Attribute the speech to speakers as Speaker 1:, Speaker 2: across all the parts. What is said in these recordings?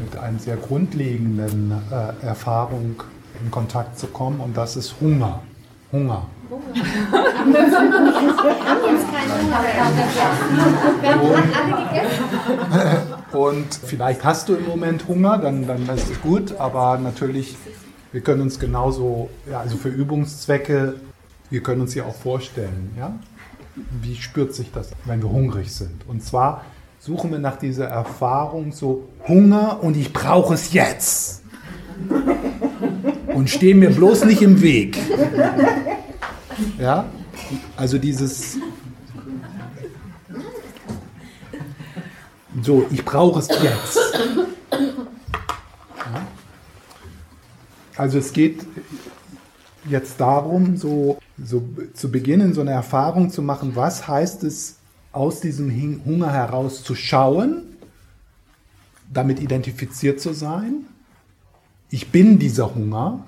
Speaker 1: mit einer sehr grundlegenden äh, Erfahrung in Kontakt zu kommen und das ist Hunger. Hunger. Und vielleicht hast du im Moment Hunger, dann, dann ist es gut, aber natürlich, wir können uns genauso, ja, also für Übungszwecke, wir können uns ja auch vorstellen, ja, wie spürt sich das, wenn wir hungrig sind. Und zwar suchen wir nach dieser Erfahrung so Hunger und ich brauche es jetzt. Und stehen mir bloß nicht im Weg. Ja? Also dieses so, ich brauche es jetzt. Ja? Also es geht jetzt darum, so, so zu beginnen, so eine Erfahrung zu machen, was heißt es, aus diesem Hunger heraus zu schauen, damit identifiziert zu sein, ich bin dieser Hunger,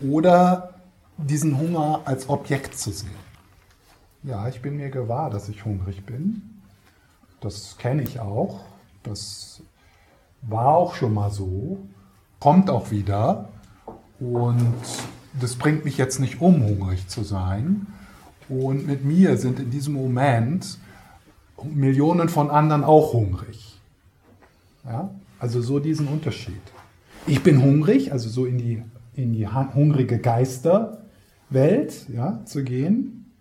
Speaker 1: oder diesen Hunger als Objekt zu sehen. Ja, ich bin mir gewahr, dass ich hungrig bin. Das kenne ich auch. Das war auch schon mal so. Kommt auch wieder. Und das bringt mich jetzt nicht um, hungrig zu sein. Und mit mir sind in diesem Moment Millionen von anderen auch hungrig. Ja? Also so diesen Unterschied. Ich bin hungrig, also so in die, in die hungrige Geisterwelt ja, zu gehen.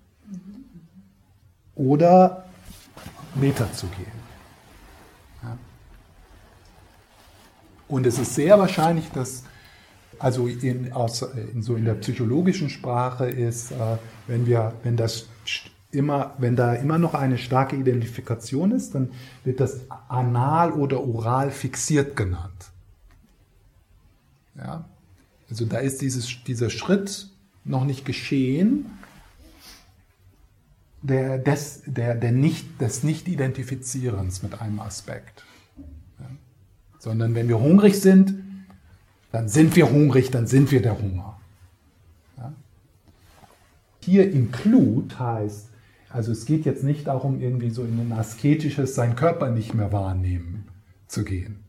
Speaker 1: Oder Meter zu gehen. Ja? Und es ist sehr wahrscheinlich, dass also in, aus, in, so in der psychologischen Sprache ist, äh, wenn wir, wenn das immer, wenn da immer noch eine starke Identifikation ist, dann wird das anal oder oral fixiert genannt. Ja? Also da ist dieses, dieser Schritt noch nicht geschehen, der, des, der, der nicht, des Nicht-Identifizierens mit einem Aspekt. Ja? Sondern wenn wir hungrig sind, dann sind wir hungrig, dann sind wir der Hunger. Hier include heißt, also es geht jetzt nicht darum, irgendwie so in ein asketisches, seinen Körper nicht mehr wahrnehmen zu gehen.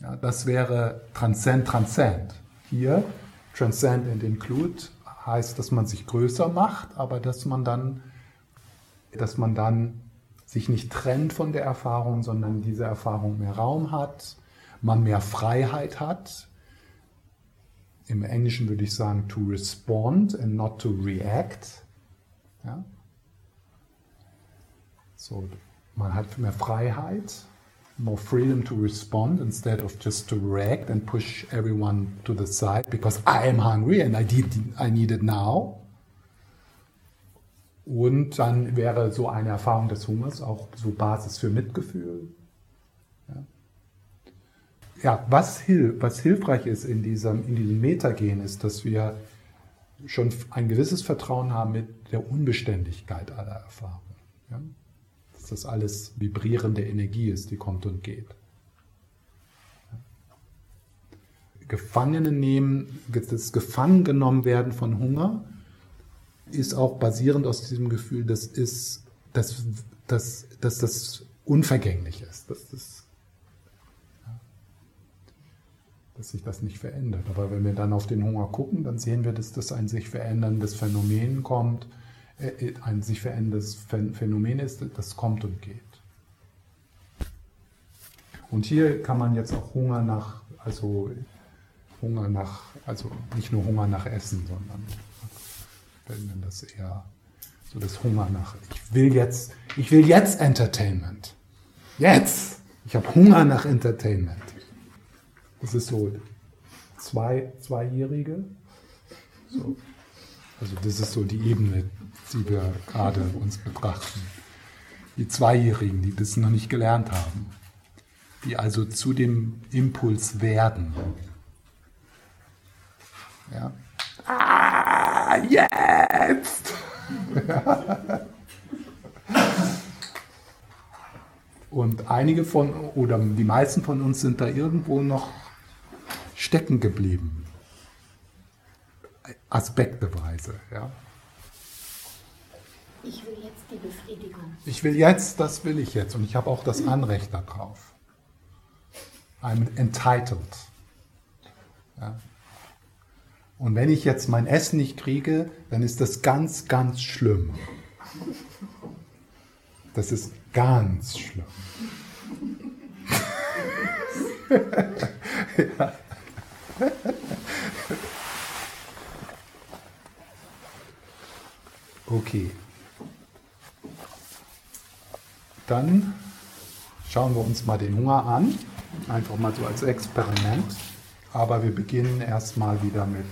Speaker 1: Ja, das wäre transcend, transcend. Hier, transcend and include heißt, dass man sich größer macht, aber dass man dann, dass man dann sich nicht trennt von der Erfahrung, sondern diese Erfahrung mehr Raum hat, man mehr Freiheit hat. Im Englischen würde ich sagen, to respond and not to react. Ja? So, man hat mehr Freiheit, more freedom to respond instead of just to react and push everyone to the side because I am hungry and I need, I need it now. Und dann wäre so eine Erfahrung des Hungers auch so Basis für Mitgefühl, ja, was, hilf, was hilfreich ist in diesem, in diesem Metagen, ist, dass wir schon ein gewisses Vertrauen haben mit der Unbeständigkeit aller Erfahrungen. Ja? Dass das alles vibrierende Energie ist, die kommt und geht. Gefangene nehmen, das Gefangengenommenwerden von Hunger ist auch basierend aus diesem Gefühl, dass, ist, dass, dass, dass das unvergänglich ist, dass das dass sich das nicht verändert. Aber wenn wir dann auf den Hunger gucken, dann sehen wir, dass das ein sich veränderndes Phänomen kommt, äh, äh, ein sich veränderndes Phänomen ist, das kommt und geht. Und hier kann man jetzt auch Hunger nach, also Hunger nach, also nicht nur Hunger nach Essen, sondern wenn das eher so das Hunger nach, ich will jetzt, ich will jetzt Entertainment. Jetzt! Ich habe Hunger nach Entertainment. Das ist so zwei, Zweijährige. So. Also das ist so die Ebene, die wir gerade uns betrachten. Die Zweijährigen, die das noch nicht gelernt haben. Die also zu dem Impuls werden. Ja. Ah, jetzt! Und einige von, oder die meisten von uns sind da irgendwo noch stecken geblieben. Aspekteweise, ja.
Speaker 2: Ich will jetzt die Befriedigung.
Speaker 1: Ich will jetzt, das will ich jetzt. Und ich habe auch das Anrecht darauf. I'm entitled. Ja. Und wenn ich jetzt mein Essen nicht kriege, dann ist das ganz, ganz schlimm. Das ist ganz schlimm. ja. Okay. Dann schauen wir uns mal den Hunger an. Einfach mal so als Experiment. Aber wir beginnen erstmal wieder mit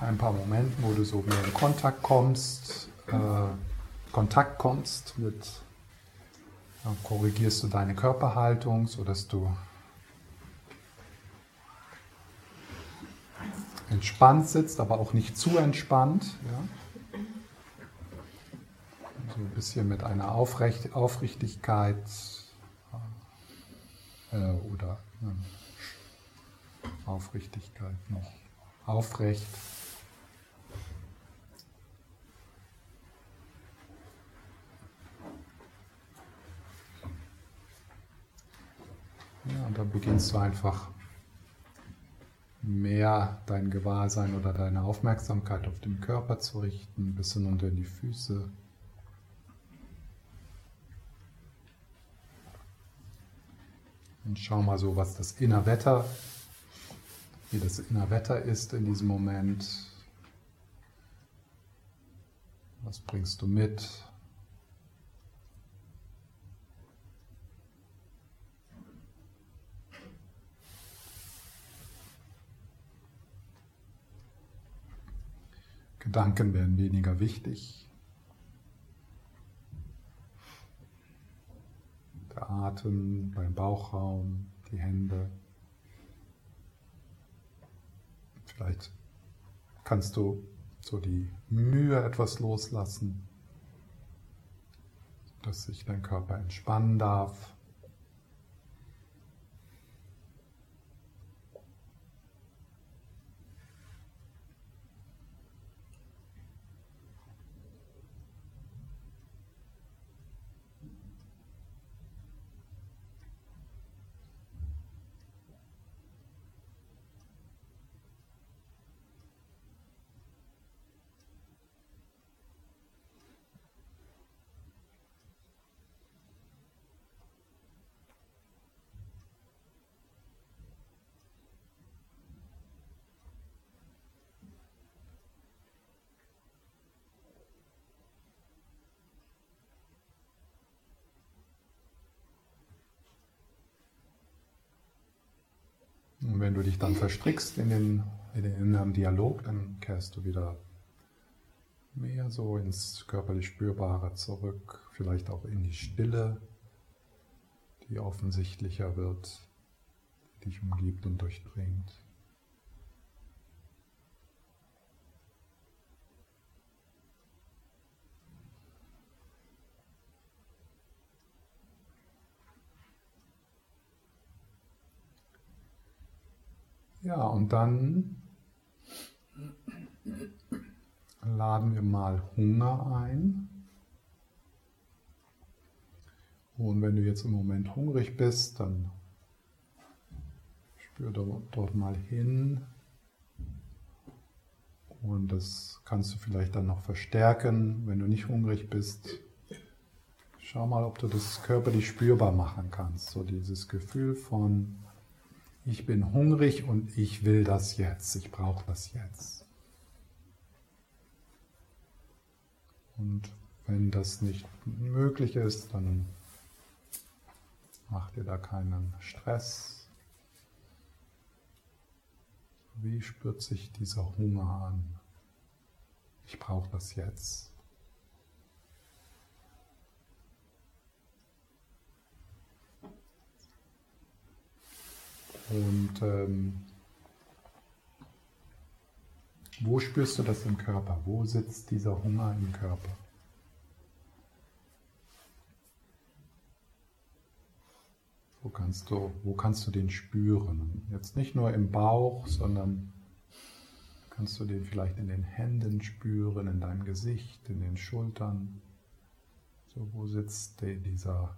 Speaker 1: ein paar Momenten, wo du so mehr in Kontakt kommst, äh, Kontakt kommst mit, korrigierst du deine Körperhaltung, sodass du entspannt sitzt, aber auch nicht zu entspannt. Ja? So ein bisschen mit einer Aufrecht, Aufrichtigkeit äh, oder äh, Aufrichtigkeit noch aufrecht. Ja, und dann beginnst du einfach mehr dein Gewahrsein oder deine Aufmerksamkeit auf den Körper zu richten, bis hinunter in die Füße. Und schau mal so, was das Innerwetter, wie das Innerwetter ist in diesem Moment. Was bringst du mit? Gedanken werden weniger wichtig. Der Atem beim Bauchraum, die Hände. Vielleicht kannst du so die Mühe etwas loslassen, dass sich dein Körper entspannen darf. Und wenn du dich dann verstrickst in den, in den inneren Dialog, dann kehrst du wieder mehr so ins körperlich Spürbare zurück, vielleicht auch in die Stille, die offensichtlicher wird, die dich umgibt und durchdringt. Ja, und dann laden wir mal Hunger ein. Und wenn du jetzt im Moment hungrig bist, dann spür dort mal hin. Und das kannst du vielleicht dann noch verstärken, wenn du nicht hungrig bist. Schau mal, ob du das körperlich spürbar machen kannst. So dieses Gefühl von ich bin hungrig und ich will das jetzt, ich brauche das jetzt. Und wenn das nicht möglich ist, dann mach dir da keinen Stress. Wie spürt sich dieser Hunger an? Ich brauche das jetzt. Und ähm, wo spürst du das im Körper? Wo sitzt dieser Hunger im Körper? Wo kannst du, wo kannst du den spüren? Jetzt nicht nur im Bauch, sondern kannst du den vielleicht in den Händen spüren, in deinem Gesicht, in den Schultern. So, wo sitzt dieser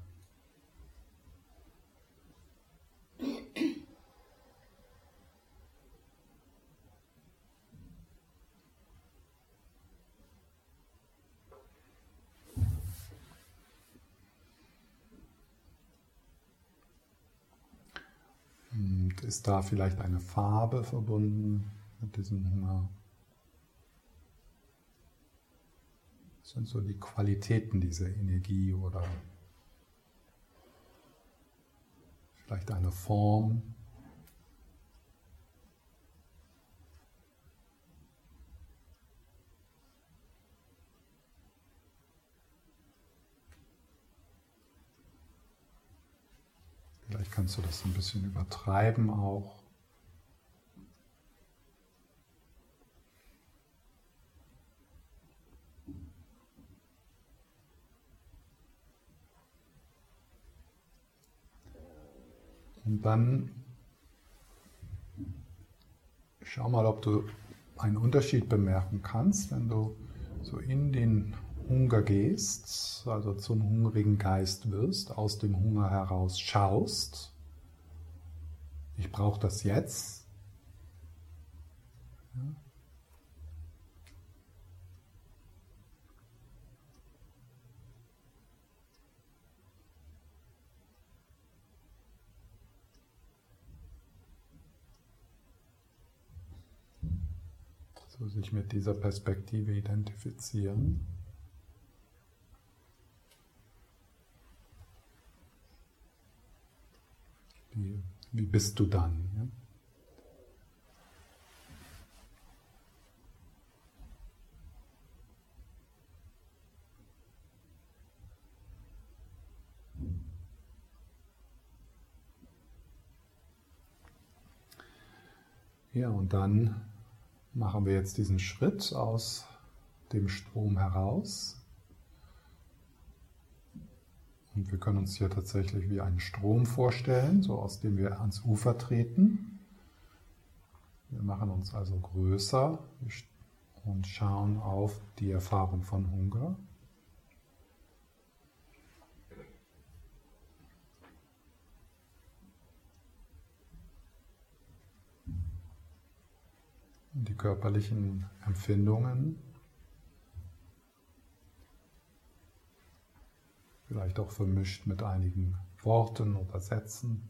Speaker 1: ist da vielleicht eine Farbe verbunden mit diesem Hunger? Was sind so die Qualitäten dieser Energie oder vielleicht eine Form? Vielleicht kannst du das ein bisschen übertreiben auch. Und dann schau mal, ob du einen Unterschied bemerken kannst, wenn du so in den Hunger gehst, also zum hungrigen Geist wirst, aus dem Hunger heraus schaust. Ich brauche das jetzt. So sich mit dieser Perspektive identifizieren. Wie, wie bist du dann? Ja? Ja, und dann machen wir jetzt diesen Schritt aus dem Strom heraus und wir können uns hier tatsächlich wie einen Strom vorstellen, so aus dem wir ans Ufer treten. Wir machen uns also größer und schauen auf die Erfahrung von Hunger. Die körperlichen Empfindungen vielleicht auch vermischt mit einigen Worten oder Sätzen.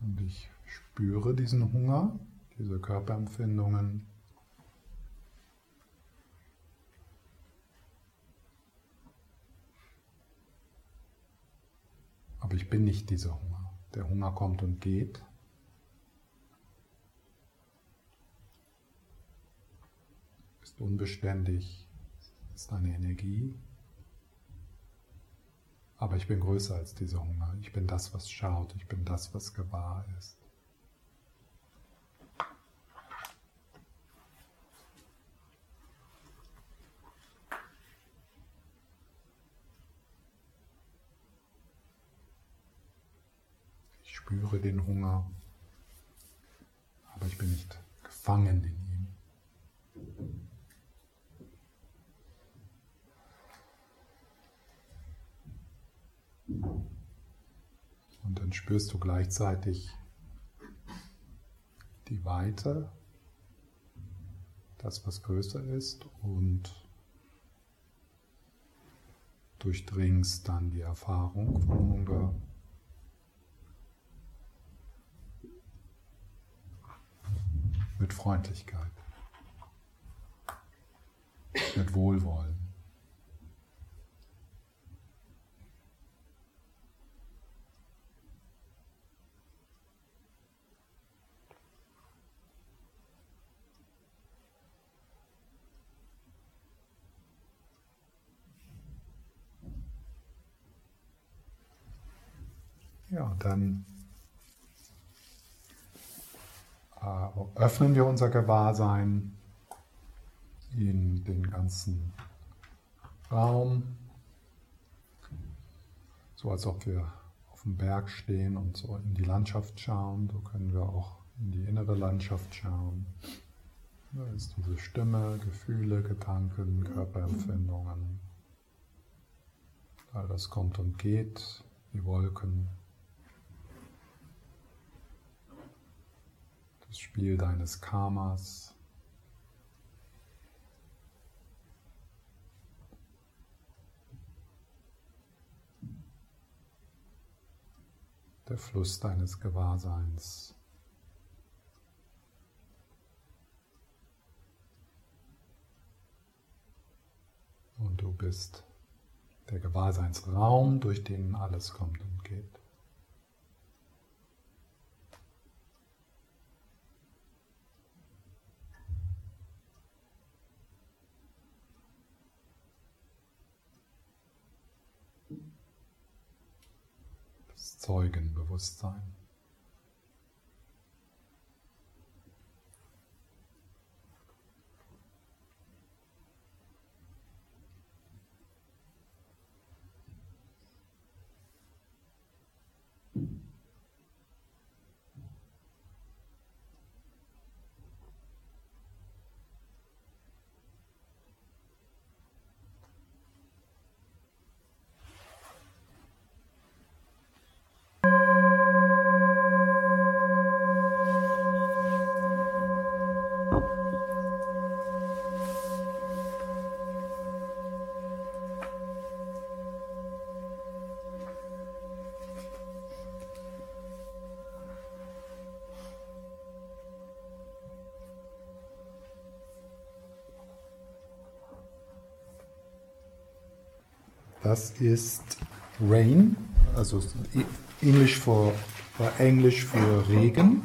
Speaker 1: Und ich spüre diesen Hunger, diese Körperempfindungen. Aber ich bin nicht dieser Hunger. Der Hunger kommt und geht. Ist unbeständig, ist eine Energie. Aber ich bin größer als dieser Hunger. Ich bin das, was schaut. Ich bin das, was gewahr ist. Spüre den Hunger, aber ich bin nicht gefangen in ihm. Und dann spürst du gleichzeitig die Weite, das, was größer ist, und durchdringst dann die Erfahrung von Hunger. Mit Freundlichkeit, mit Wohlwollen. Ja, dann äh, öffnen wir unser Gewahrsein in den ganzen Raum, so als ob wir auf dem Berg stehen und so in die Landschaft schauen. So können wir auch in die innere Landschaft schauen. Da ist diese Stimme, Gefühle, Gedanken, Körperempfindungen. All das kommt und geht, die Wolken, das Spiel deines Karmas. Der Fluss deines Gewahrseins. Und du bist der Gewahrseinsraum, durch den alles kommt und geht. Das Zeugenbewusstsein. Das ist Rain, also Englisch für, Englisch für Regen.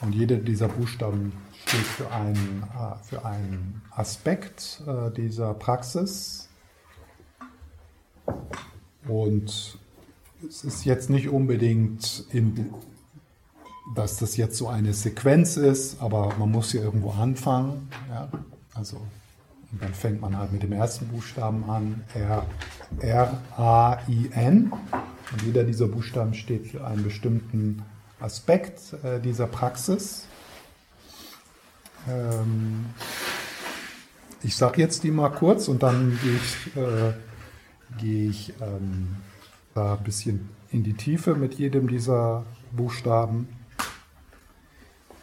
Speaker 1: Und jeder dieser Buchstaben steht für einen, äh, für einen Aspekt äh, dieser Praxis. Und es ist jetzt nicht unbedingt, in, dass das jetzt so eine Sequenz ist, aber man muss hier irgendwo anfangen. Ja? Also und dann fängt man halt mit dem ersten Buchstaben an, R, R, A, I, N. Und jeder dieser Buchstaben steht für einen bestimmten Aspekt äh, dieser Praxis. Ähm, ich sage jetzt die mal kurz und dann gehe ich, äh, geh ich ähm, da ein bisschen in die Tiefe mit jedem dieser Buchstaben.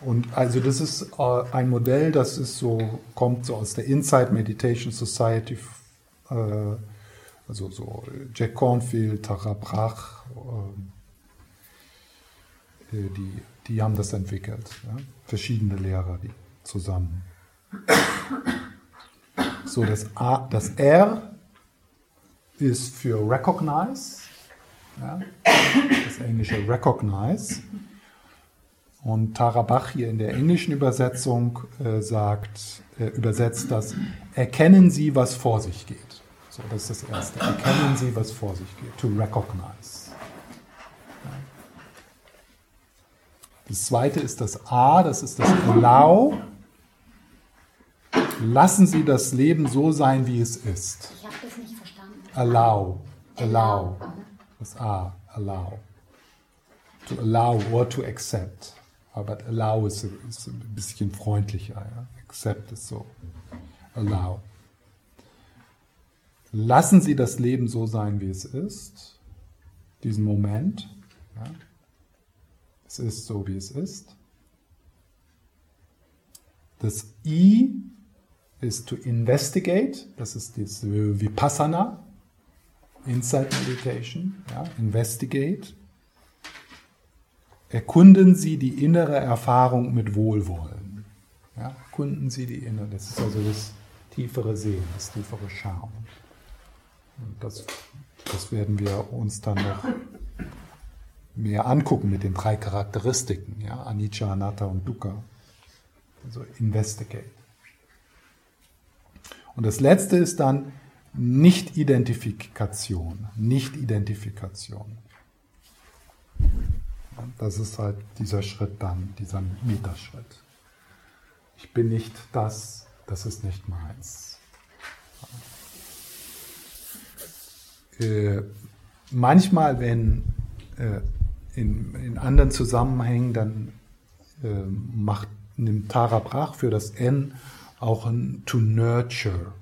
Speaker 1: Und also das ist äh, ein Modell, das ist so, kommt so aus der Inside Meditation Society, äh, also so Jack Cornfield, Tara Brach, äh, äh, die, die haben das entwickelt. Ja? Verschiedene Lehrer, die zusammen. So, das, A, das R ist für Recognize, ja? das englische Recognize. Und Tara Bach hier in der englischen Übersetzung äh, sagt, äh, übersetzt das, erkennen Sie, was vor sich geht. So, das ist das Erste. Erkennen Sie, was vor sich geht. To recognize. Das Zweite ist das A, das ist das Allow. Lassen Sie das Leben so sein, wie es ist.
Speaker 2: Ich habe das nicht verstanden.
Speaker 1: Allow. Allow. Das A. Allow. To allow or to accept. Aber allow ist, ist ein bisschen freundlicher. Ja? Accept ist so. Allow. Lassen Sie das Leben so sein, wie es ist. Diesen Moment. Ja? Es ist so, wie es ist. Das I ist to investigate. Das ist das Vipassana. Insight Meditation. Ja? Investigate. Erkunden Sie die innere Erfahrung mit Wohlwollen. Ja, erkunden Sie die innere, das ist also das tiefere Sehen, das tiefere Schauen. Das, das werden wir uns dann noch mehr angucken mit den drei Charakteristiken, ja, Anicca, Anatta und Dukkha. Also investigate. Und das letzte ist dann Nicht-Identifikation. Nicht-Identifikation. Das ist halt dieser Schritt dann, dieser Metaschritt. Ich bin nicht das, das ist nicht meins. Äh, manchmal, wenn äh, in, in, anderen Zusammenhängen, dann äh, macht, nimmt Tara Brach für das N auch ein to nurture.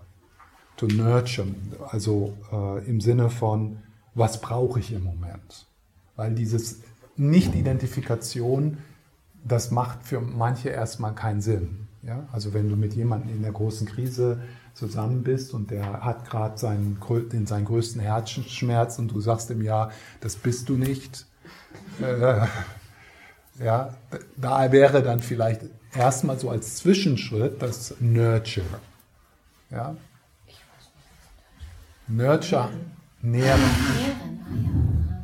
Speaker 1: To nurture, also äh, im Sinne von, was brauche ich im Moment? Weil dieses Nicht-Identifikation, das macht für manche erstmal keinen Sinn. Ja? Also wenn du mit jemandem in der großen Krise zusammen bist und der hat gerade seinen, seinen größten Herzschmerz und du sagst ihm ja, das bist du nicht. Äh, ja, da wäre dann vielleicht erstmal so als Zwischenschritt das Nurture. Ja? Nurture, nähren.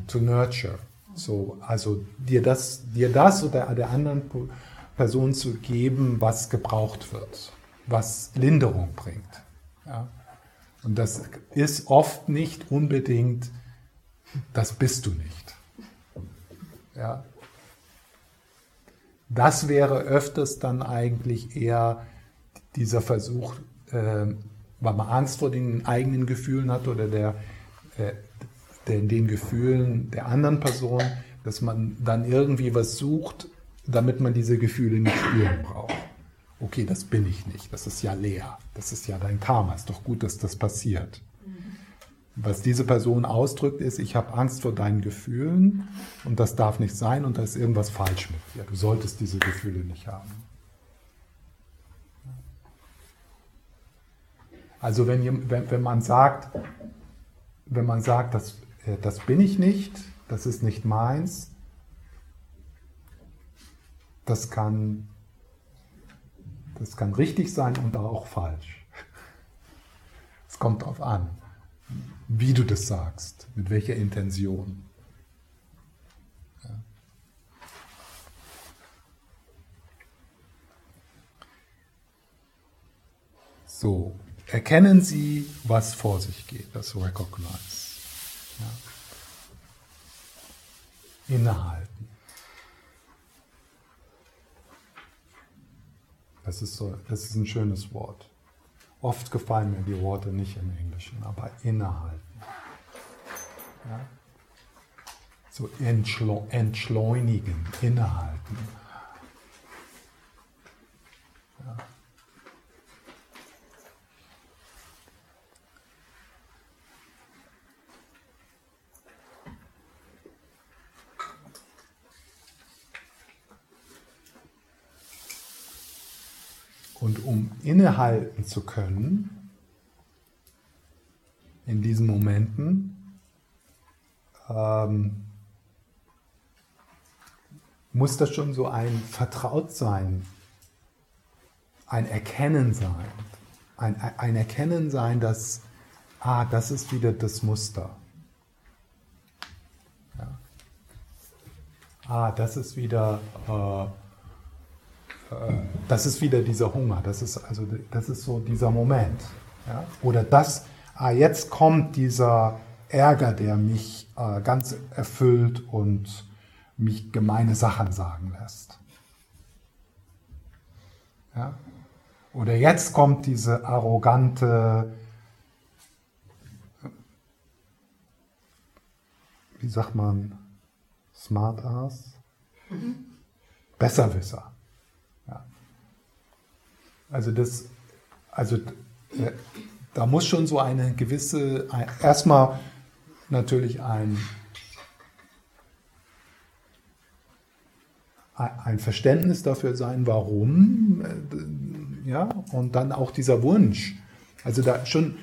Speaker 1: To nurture. So, also dir das, dir das oder der anderen Person zu geben, was gebraucht wird, was Linderung bringt. Ja? Und das ist oft nicht unbedingt, das bist du nicht. Ja? Das wäre öfters dann eigentlich eher dieser Versuch, äh, weil man Angst vor den eigenen Gefühlen hat oder der, äh, der, den Gefühlen der anderen Person, dass man dann irgendwie was sucht, damit man diese Gefühle nicht spüren braucht. Okay, das bin ich nicht, das ist ja leer, das ist ja dein Karma, ist doch gut, dass das passiert. Was diese Person ausdrückt, ist, ich habe Angst vor deinen Gefühlen und das darf nicht sein und da ist irgendwas falsch mit dir. Du solltest diese Gefühle nicht haben. Also wenn, wenn, wenn man sagt, wenn man sagt, das, das bin ich nicht, das ist nicht meins, das kann, das kann richtig sein und auch falsch. Es kommt darauf an wie du das sagst, mit welcher Intention. So, erkennen Sie, was vor sich geht, das Recognize. Ja. Innehalten. Das ist, so, das ist ein schönes Wort. Oft gefallen mir die Worte nicht im Englischen, aber innehalten. Ja? So entschleunigen, innehalten. Ja. Und um innehalten zu können, in diesen Momenten, ähm, muss das schon so ein Vertrautsein, ein Erkennen sein, ein, ein Erkennen sein, dass, ah, das ist wieder das Muster. Ja. Ah, das ist wieder äh, das ist wieder dieser Hunger, das ist also das ist so dieser Moment. Ja? Oder das, ah, jetzt kommt dieser Ärger, der mich äh, ganz erfüllt und mich gemeine Sachen sagen lässt. Ja? Oder jetzt kommt diese arrogante, wie sagt man, Smart Ass? Mhm. Besserwisser. Also das, also äh, da muss schon so eine gewisse, erstmal natürlich ein, ein Verständnis dafür sein, warum, äh, ja, und dann auch dieser Wunsch. Also da schon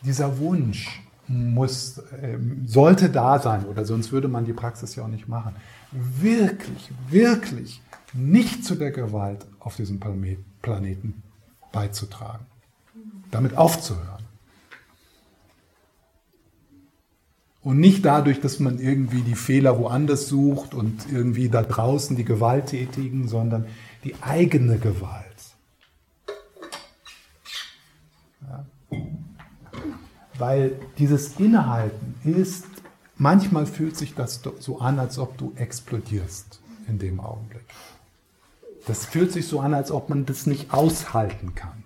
Speaker 1: dieser Wunsch muss, ähm, sollte da sein, oder sonst würde man die Praxis ja auch nicht machen. Wirklich, wirklich nicht zu der Gewalt auf diesem Planeten beizutragen, damit aufzuhören. Und nicht dadurch, dass man irgendwie die Fehler woanders sucht und irgendwie da draußen die Gewalttätigen, sondern die eigene Gewalt. Ja. Weil dieses Innehalten ist, manchmal fühlt sich das so an, als ob du explodierst in dem Augenblick. Das fühlt sich so an, als ob man das nicht aushalten kann.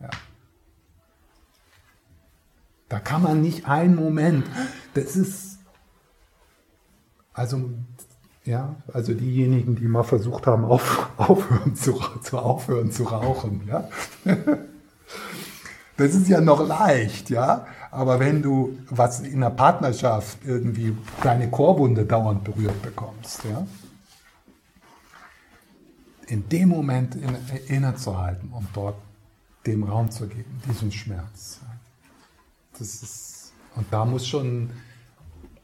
Speaker 1: Ja. Da kann man nicht einen Moment, das ist, also, ja, also diejenigen, die mal versucht haben, auf, aufhören zu, zu aufhören zu rauchen, ja. Das ist ja noch leicht, ja. Aber wenn du was in der Partnerschaft irgendwie deine Chorwunde dauernd berührt bekommst, ja, in dem Moment innezuhalten und dort dem Raum zu geben, diesem Schmerz. Das ist, und da muss schon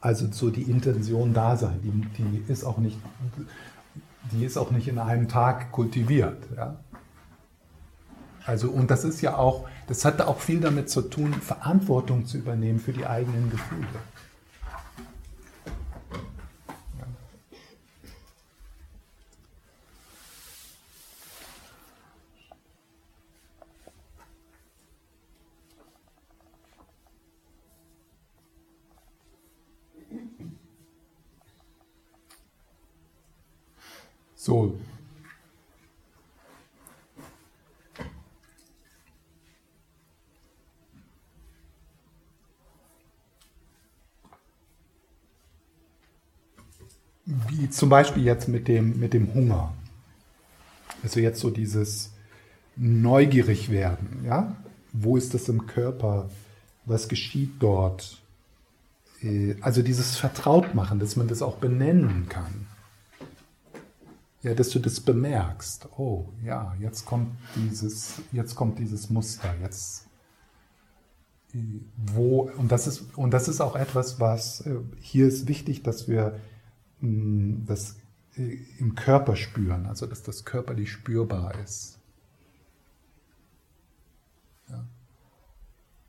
Speaker 1: also so die Intention da sein. Die, die ist auch nicht, die ist auch nicht in einem Tag kultiviert. Ja? Also, und das ist ja auch, das hat auch viel damit zu tun, Verantwortung zu übernehmen für die eigenen Gefühle. So. Wie zum Beispiel jetzt mit dem, mit dem Hunger. Also jetzt so dieses neugierig werden, ja? Wo ist das im Körper? Was geschieht dort? Äh, also dieses Vertrautmachen, dass man das auch benennen kann. Ja, dass du das bemerkst. Oh, ja, jetzt kommt dieses, jetzt kommt dieses Muster. Jetzt wo und das ist und das ist auch etwas, was äh, hier ist wichtig, dass wir das äh, im Körper spüren, also dass das körperlich spürbar ist. Ja.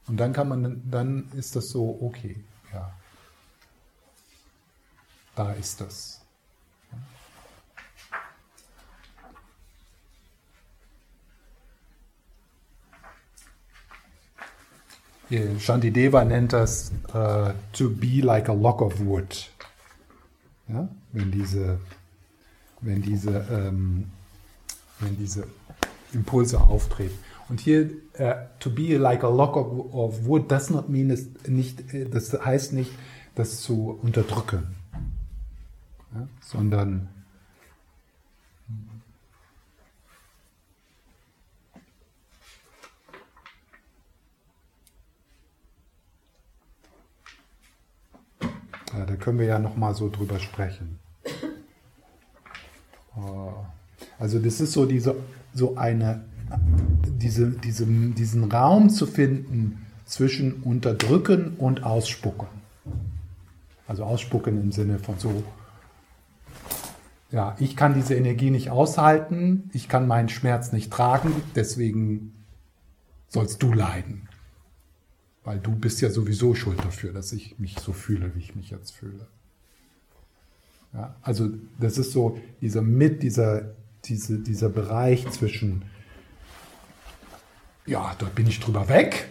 Speaker 1: Und dann kann man, dann ist das so, okay, ja, da ist das. Shantideva nennt das uh, to be like a lock of wood. Ja? Wenn diese, wenn diese, ähm, wenn diese Impulse auftreten. Und hier, uh, to be like a lock of, of wood does not mean, nicht, äh, das heißt nicht, das zu unterdrücken, ja? sondern Ja, da können wir ja noch mal so drüber sprechen. Oh. Also das ist so diese, so eine, diese, diese, diesen Raum zu finden zwischen Unterdrücken und Ausspucken. Also Ausspucken im Sinne von so, ja, ich kann diese Energie nicht aushalten, ich kann meinen Schmerz nicht tragen, deswegen sollst du leiden. Weil du bist ja sowieso schuld dafür, dass ich mich so fühle, wie ich mich jetzt fühle. Ja, also das ist so dieser mit dieser, diese, dieser Bereich zwischen, ja, da bin ich drüber weg,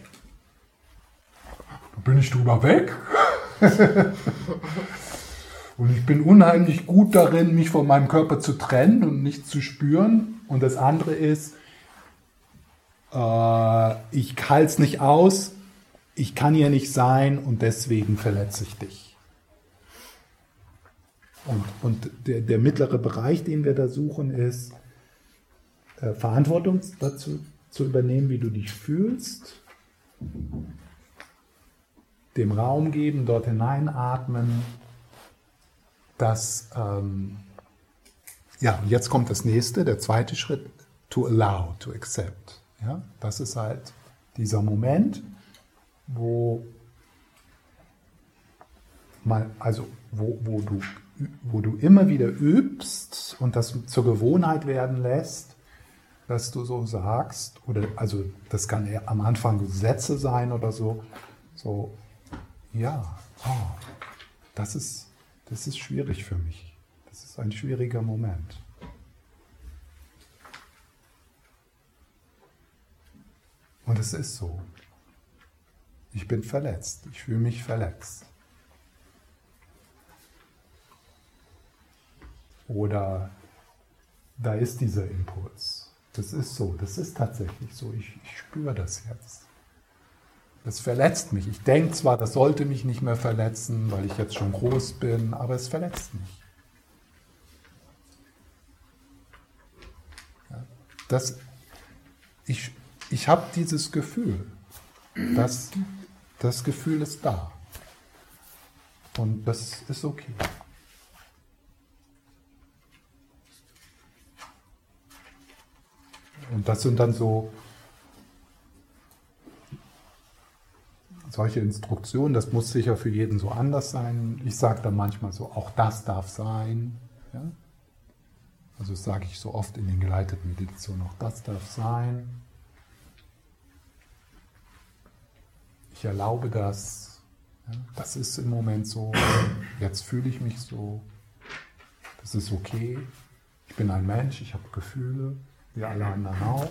Speaker 1: da bin ich drüber weg. und ich bin unheimlich gut darin, mich von meinem Körper zu trennen und nicht zu spüren. Und das andere ist, äh, ich halte es nicht aus, ich kann hier nicht sein und deswegen verletze ich dich. Und, und der, der mittlere Bereich, den wir da suchen, ist äh, Verantwortung dazu zu übernehmen, wie du dich fühlst, dem Raum geben, dort hineinatmen, das, ähm, ja, jetzt kommt das nächste, der zweite Schritt, to allow, to accept. Ja, das ist halt dieser Moment, wo mal, also wo, wo, du, wo du immer wieder übst und das zur Gewohnheit werden lässt, dass du so sagst, oder also das kann ja am Anfang Sätze sein oder so, so, ja, oh, das ist, das ist schwierig für mich. Das ist ein schwieriger Moment. Und es ist so. Ich bin verletzt. Ich fühle mich verletzt. Oder da ist dieser Impuls. Das ist so, das ist tatsächlich so. Ich, ich spüre das jetzt. Das verletzt mich. Ich denke zwar, das sollte mich nicht mehr verletzen, weil ich jetzt schon groß bin, aber es verletzt mich. Das, ich ich habe dieses Gefühl, dass Das Gefühl ist da. Und das ist okay. Und das sind dann so solche Instruktionen, das muss sicher für jeden so anders sein. Ich sage dann manchmal so, auch das darf sein. Ja? Also sage ich so oft in den geleiteten Meditationen, auch das darf sein. Ich erlaube das. Das ist im Moment so. Jetzt fühle ich mich so. Das ist okay. Ich bin ein Mensch, ich habe Gefühle, wie alle anderen auch.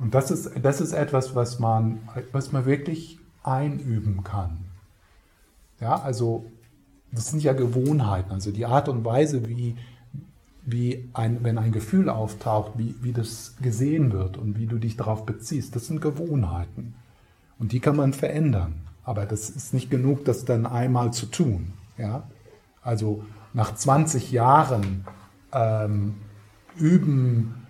Speaker 1: Und das ist, das ist etwas, was man, was man wirklich einüben kann. Ja, also das sind ja Gewohnheiten, also die Art und Weise, wie, wie ein, wenn ein Gefühl auftaucht, wie, wie das gesehen wird und wie du dich darauf beziehst, das sind Gewohnheiten. Und die kann man verändern. Aber das ist nicht genug, das dann einmal zu tun. Ja? Also nach 20 Jahren ähm, üben,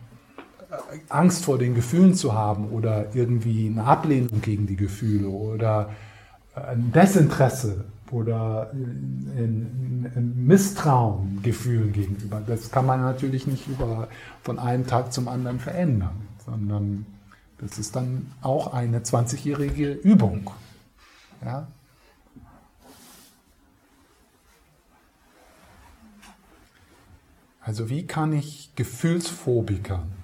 Speaker 1: Angst vor den Gefühlen zu haben oder irgendwie eine Ablehnung gegen die Gefühle oder ein Desinteresse oder ein, ein Misstrauen Gefühlen gegenüber. Das kann man natürlich nicht über, von einem Tag zum anderen verändern, sondern das ist dann auch eine 20-jährige Übung. Ja? Also wie kann ich Gefühlsphobikern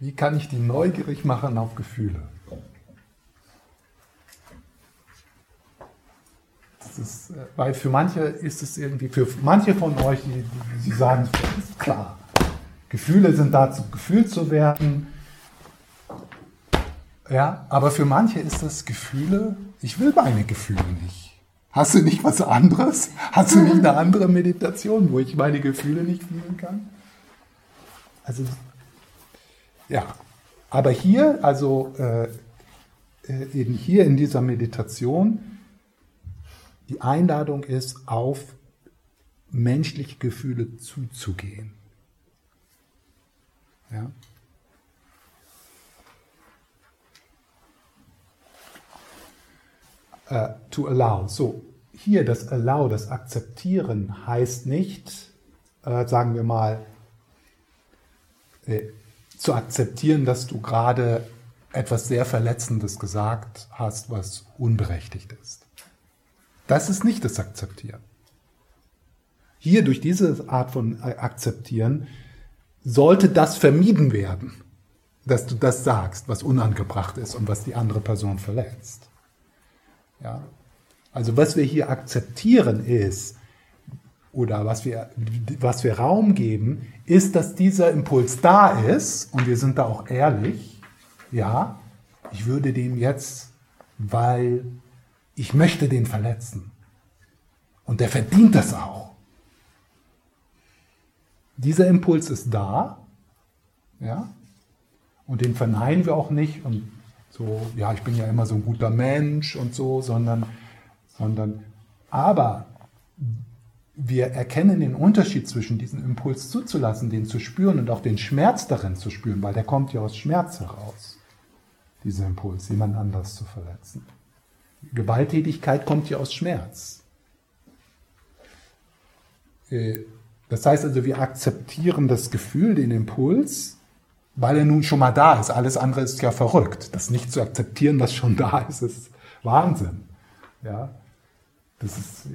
Speaker 1: wie kann ich die neugierig machen auf Gefühle? Ist, äh, weil für manche ist es irgendwie, für manche von euch, die, die, die sagen, ist klar. Gefühle sind dazu, gefühlt zu werden. Ja, aber für manche ist das Gefühle, ich will meine Gefühle nicht. Hast du nicht was anderes? Hast du nicht eine andere Meditation, wo ich meine Gefühle nicht fühlen kann? Also ja, aber hier, also äh, äh, eben hier in dieser Meditation, die Einladung ist, auf menschliche Gefühle zuzugehen. Ja. Uh, to allow. So, hier das Allow, das Akzeptieren heißt nicht, äh, sagen wir mal, äh, zu akzeptieren, dass du gerade etwas sehr Verletzendes gesagt hast, was unberechtigt ist. Das ist nicht das Akzeptieren. Hier durch diese Art von Akzeptieren sollte das vermieden werden, dass du das sagst, was unangebracht ist und was die andere Person verletzt. Ja? Also was wir hier akzeptieren ist, oder was wir, was wir Raum geben, ist, dass dieser Impuls da ist und wir sind da auch ehrlich. Ja, ich würde dem jetzt, weil ich möchte den verletzen. Und der verdient das auch. Dieser Impuls ist da, ja, und den verneinen wir auch nicht und so, ja, ich bin ja immer so ein guter Mensch und so, sondern, sondern, aber wir erkennen den Unterschied zwischen diesem Impuls zuzulassen, den zu spüren und auch den Schmerz darin zu spüren, weil der kommt ja aus Schmerz heraus, dieser Impuls, jemand anders zu verletzen. Gewalttätigkeit kommt ja aus Schmerz. Äh, das heißt also, wir akzeptieren das Gefühl, den Impuls, weil er nun schon mal da ist. Alles andere ist ja verrückt. Das nicht zu akzeptieren, was schon da ist, ist Wahnsinn. Ja, das ist äh,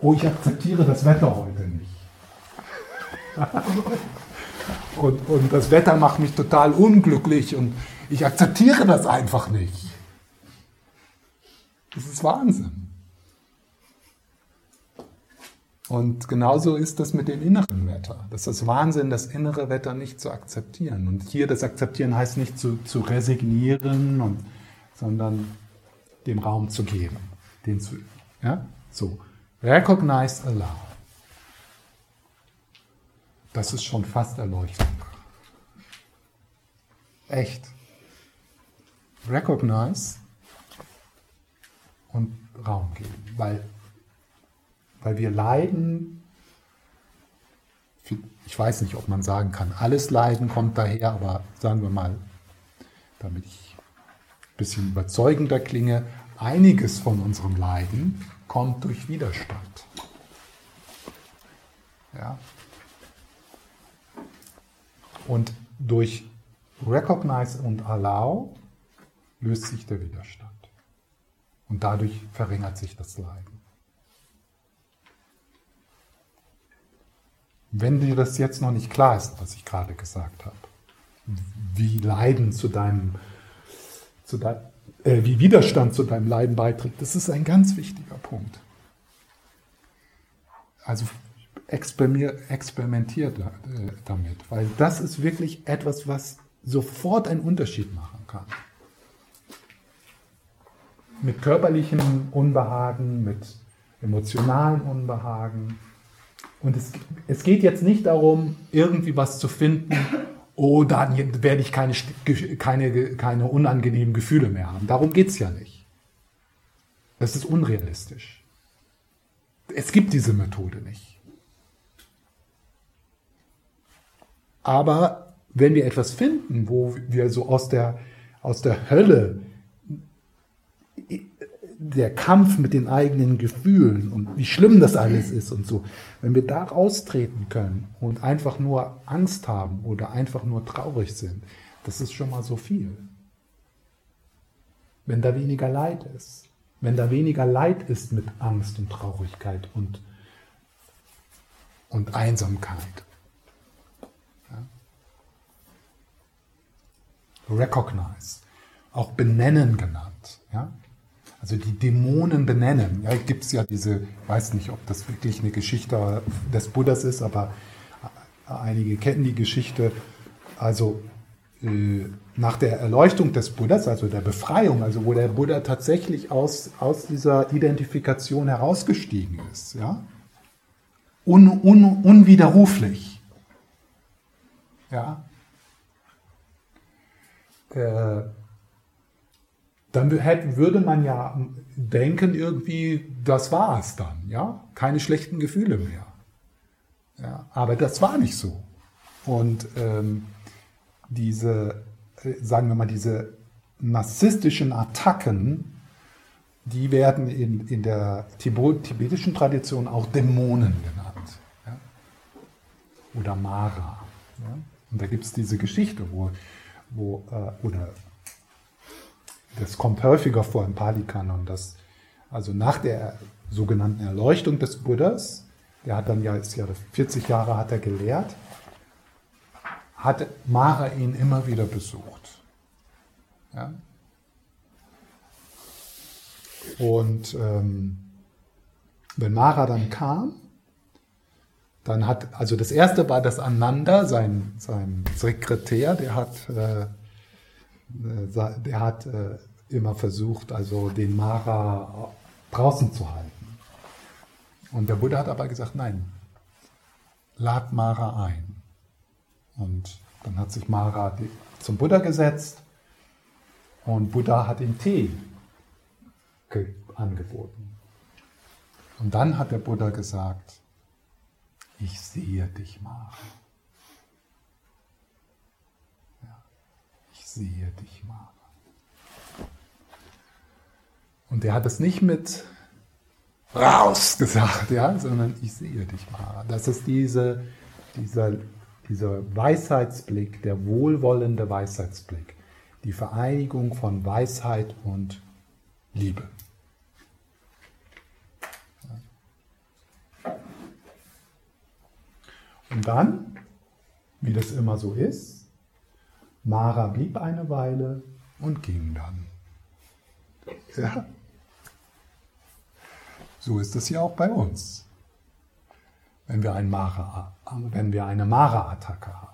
Speaker 1: oh, ich akzeptiere das Wetter heute nicht. und, und das Wetter macht mich total unglücklich und ich akzeptiere das einfach nicht. Das ist Wahnsinn. Und genauso ist das mit dem inneren Wetter. Das ist Wahnsinn, das innere Wetter nicht zu akzeptieren. Und hier das Akzeptieren heißt nicht zu, zu resignieren, und, sondern dem Raum zu geben. Den zu, ja? So. Recognize allow. Das ist schon fast Erleuchtung. Echt. Recognize und Raum geben, weil, weil wir leiden ich weiß nicht, ob man sagen kann, alles Leiden kommt daher, aber sagen wir mal, damit ich ein bisschen überzeugender klinge, einiges von unserem Leiden kommt durch Widerstand. Ja? Und durch Recognize und Allow löst sich der Widerstand. Und dadurch verringert sich das Leiden. Wenn dir das jetzt noch nicht klar ist, was ich gerade gesagt habe, wie Leiden zu deinem, zu dein, äh, wie Widerstand zu deinem Leiden beiträgt, das ist ein ganz wichtiger Punkt. Also experimentiert äh, damit, weil das ist wirklich etwas, was sofort einen Unterschied machen kann. Mit körperlichem Unbehagen, mit emotionalem Unbehagen. Und es, es geht jetzt nicht darum, irgendwie was zu finden, oh, dann werde ich keine, keine, keine unangenehmen Gefühle mehr haben. Darum geht es ja nicht. Das ist unrealistisch. Es gibt diese Methode nicht. Aber wenn wir etwas finden, wo wir so aus der, aus der Hölle der Kampf mit den eigenen Gefühlen und wie schlimm das alles ist und so, wenn wir da raustreten können und einfach nur Angst haben oder einfach nur traurig sind, das ist schon mal so viel. Wenn da weniger Leid ist, wenn da weniger Leid ist mit Angst und Traurigkeit und, und Einsamkeit. Ja? Recognize, auch benennen genannt. Ja? Also die Dämonen benennen. Ja, gibt es ja diese, weiß nicht, ob das wirklich eine Geschichte des Buddhas ist, aber einige kennen die Geschichte. Also äh, nach der Erleuchtung des Buddhas, also der Befreiung, also wo der Buddha tatsächlich aus, aus dieser Identifikation herausgestiegen ist, ja, un, un, unwiderruflich, ja, äh, dann würde man ja denken irgendwie, das war es dann, ja, keine schlechten Gefühle mehr. Ja, aber das war nicht so. Und ähm, diese, äh, sagen wir mal, diese narzisstischen Attacken, die werden in, in der tibetischen Tradition auch Dämonen genannt. Ja? Oder Mara. Ja? Und da gibt es diese Geschichte, wo, wo äh, oder das kommt häufiger vor im Pali-Kanon, dass also nach der sogenannten Erleuchtung des Buddhas, der hat dann ja, ist ja 40 Jahre hat er gelehrt, hat Mara ihn immer wieder besucht. Ja? Und ähm, wenn Mara dann kam, dann hat, also das erste war das Ananda, sein, sein Sekretär, der hat äh, der hat äh, immer versucht, also den Mara draußen zu halten. Und der Buddha hat aber gesagt, nein, lad Mara ein. Und dann hat sich Mara zum Buddha gesetzt und Buddha hat ihm Tee angeboten. Und dann hat der Buddha gesagt, ich sehe dich, Mara. Sehe dich, Mara. Und er hat es nicht mit raus gesagt, ja, sondern ich sehe dich, Mara. Das ist diese, dieser, dieser Weisheitsblick, der wohlwollende Weisheitsblick. Die Vereinigung von Weisheit und Liebe. Und dann, wie das immer so ist, Mara blieb eine Weile und ging dann. Ja. So ist es ja auch bei uns, wenn wir, ein Mara, wenn wir eine Mara-Attacke haben.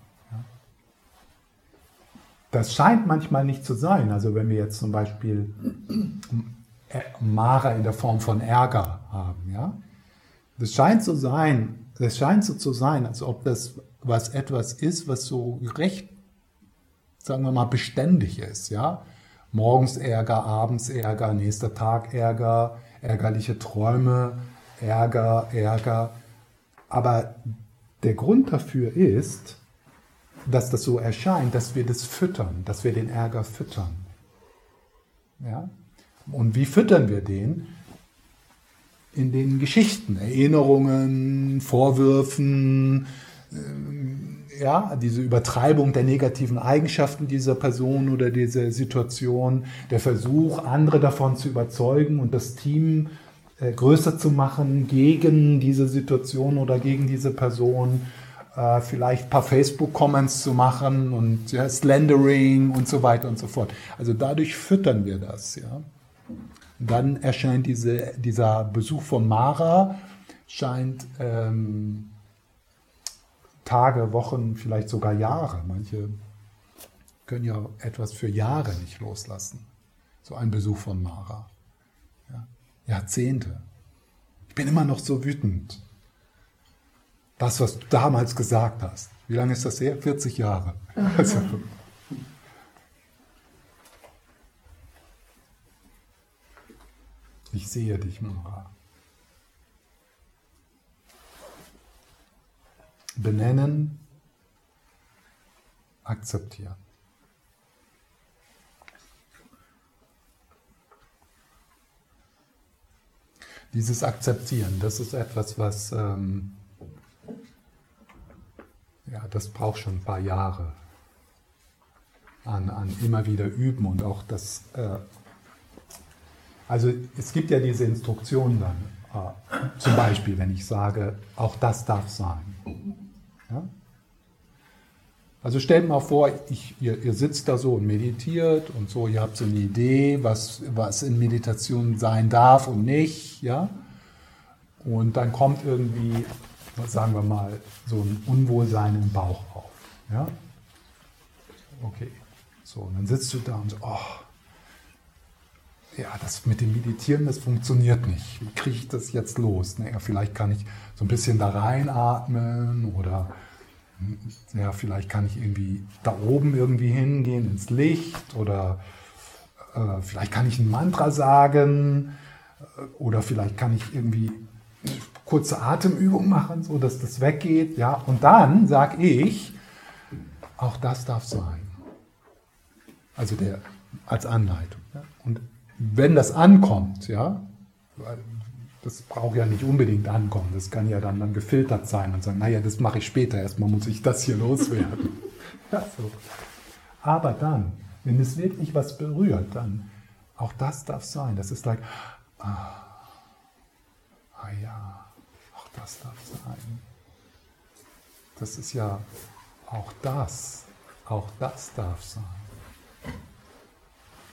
Speaker 1: Das scheint manchmal nicht zu sein. Also wenn wir jetzt zum Beispiel Mara in der Form von Ärger haben, ja, das scheint so sein, das scheint so zu sein, als ob das was etwas ist, was so recht sagen wir mal, beständig ist. Ja? Morgens Ärger, abends Ärger, nächster Tag Ärger, ärgerliche Träume, Ärger, Ärger. Aber der Grund dafür ist, dass das so erscheint, dass wir das füttern, dass wir den Ärger füttern. Ja? Und wie füttern wir den? In den Geschichten, Erinnerungen, Vorwürfen, äh, ja, diese Übertreibung der negativen Eigenschaften dieser Person oder dieser Situation, der Versuch, andere davon zu überzeugen und das Team äh, größer zu machen gegen diese Situation oder gegen diese Person, äh, vielleicht ein paar Facebook-Comments zu machen und ja, Slandering und so weiter und so fort. Also dadurch füttern wir das, ja. Dann erscheint diese, dieser Besuch von Mara, scheint ähm, Tage, Wochen, vielleicht sogar Jahre. Manche können ja etwas für Jahre nicht loslassen. So ein Besuch von Mara. Ja. Jahrzehnte. Ich bin immer noch so wütend. Das, was du damals gesagt hast. Wie lange ist das her? 40 Jahre. Also, Ich sehe dich, Mara. Benennen, akzeptieren. Dieses Akzeptieren, das ist etwas, was, ähm, ja, das braucht schon ein paar Jahre an, an immer wieder üben und auch das äh, also es gibt ja diese Instruktion dann, äh, zum Beispiel, wenn ich sage, auch das darf sein. Ja? Also stellt mal vor, ich, ihr, ihr, sitzt da so und meditiert und so, ihr habt so eine Idee, was, was in Meditation sein darf und nicht, ja. Und dann kommt irgendwie, sagen wir mal, so ein Unwohlsein im Bauch auf, ja. Okay, so, und dann sitzt du da und so, oh, ja, das mit dem Meditieren, das funktioniert nicht. Wie kriege ich das jetzt los? Naja, vielleicht kann ich so ein bisschen da reinatmen oder ja, vielleicht kann ich irgendwie da oben irgendwie hingehen ins Licht oder äh, vielleicht kann ich ein Mantra sagen äh, oder vielleicht kann ich irgendwie kurze Atemübung machen, so dass das weggeht. Ja, und dann sage ich, auch das darf sein. Also der als Anleitung. Wenn das ankommt, ja, das braucht ja nicht unbedingt ankommen, das kann ja dann, dann gefiltert sein und sagen, naja, das mache ich später, erstmal muss ich das hier loswerden. ja, so. Aber dann, wenn es wirklich was berührt, dann, auch das darf sein, das ist like, ah, ah ja, auch das darf sein. Das ist ja auch das, auch das darf sein.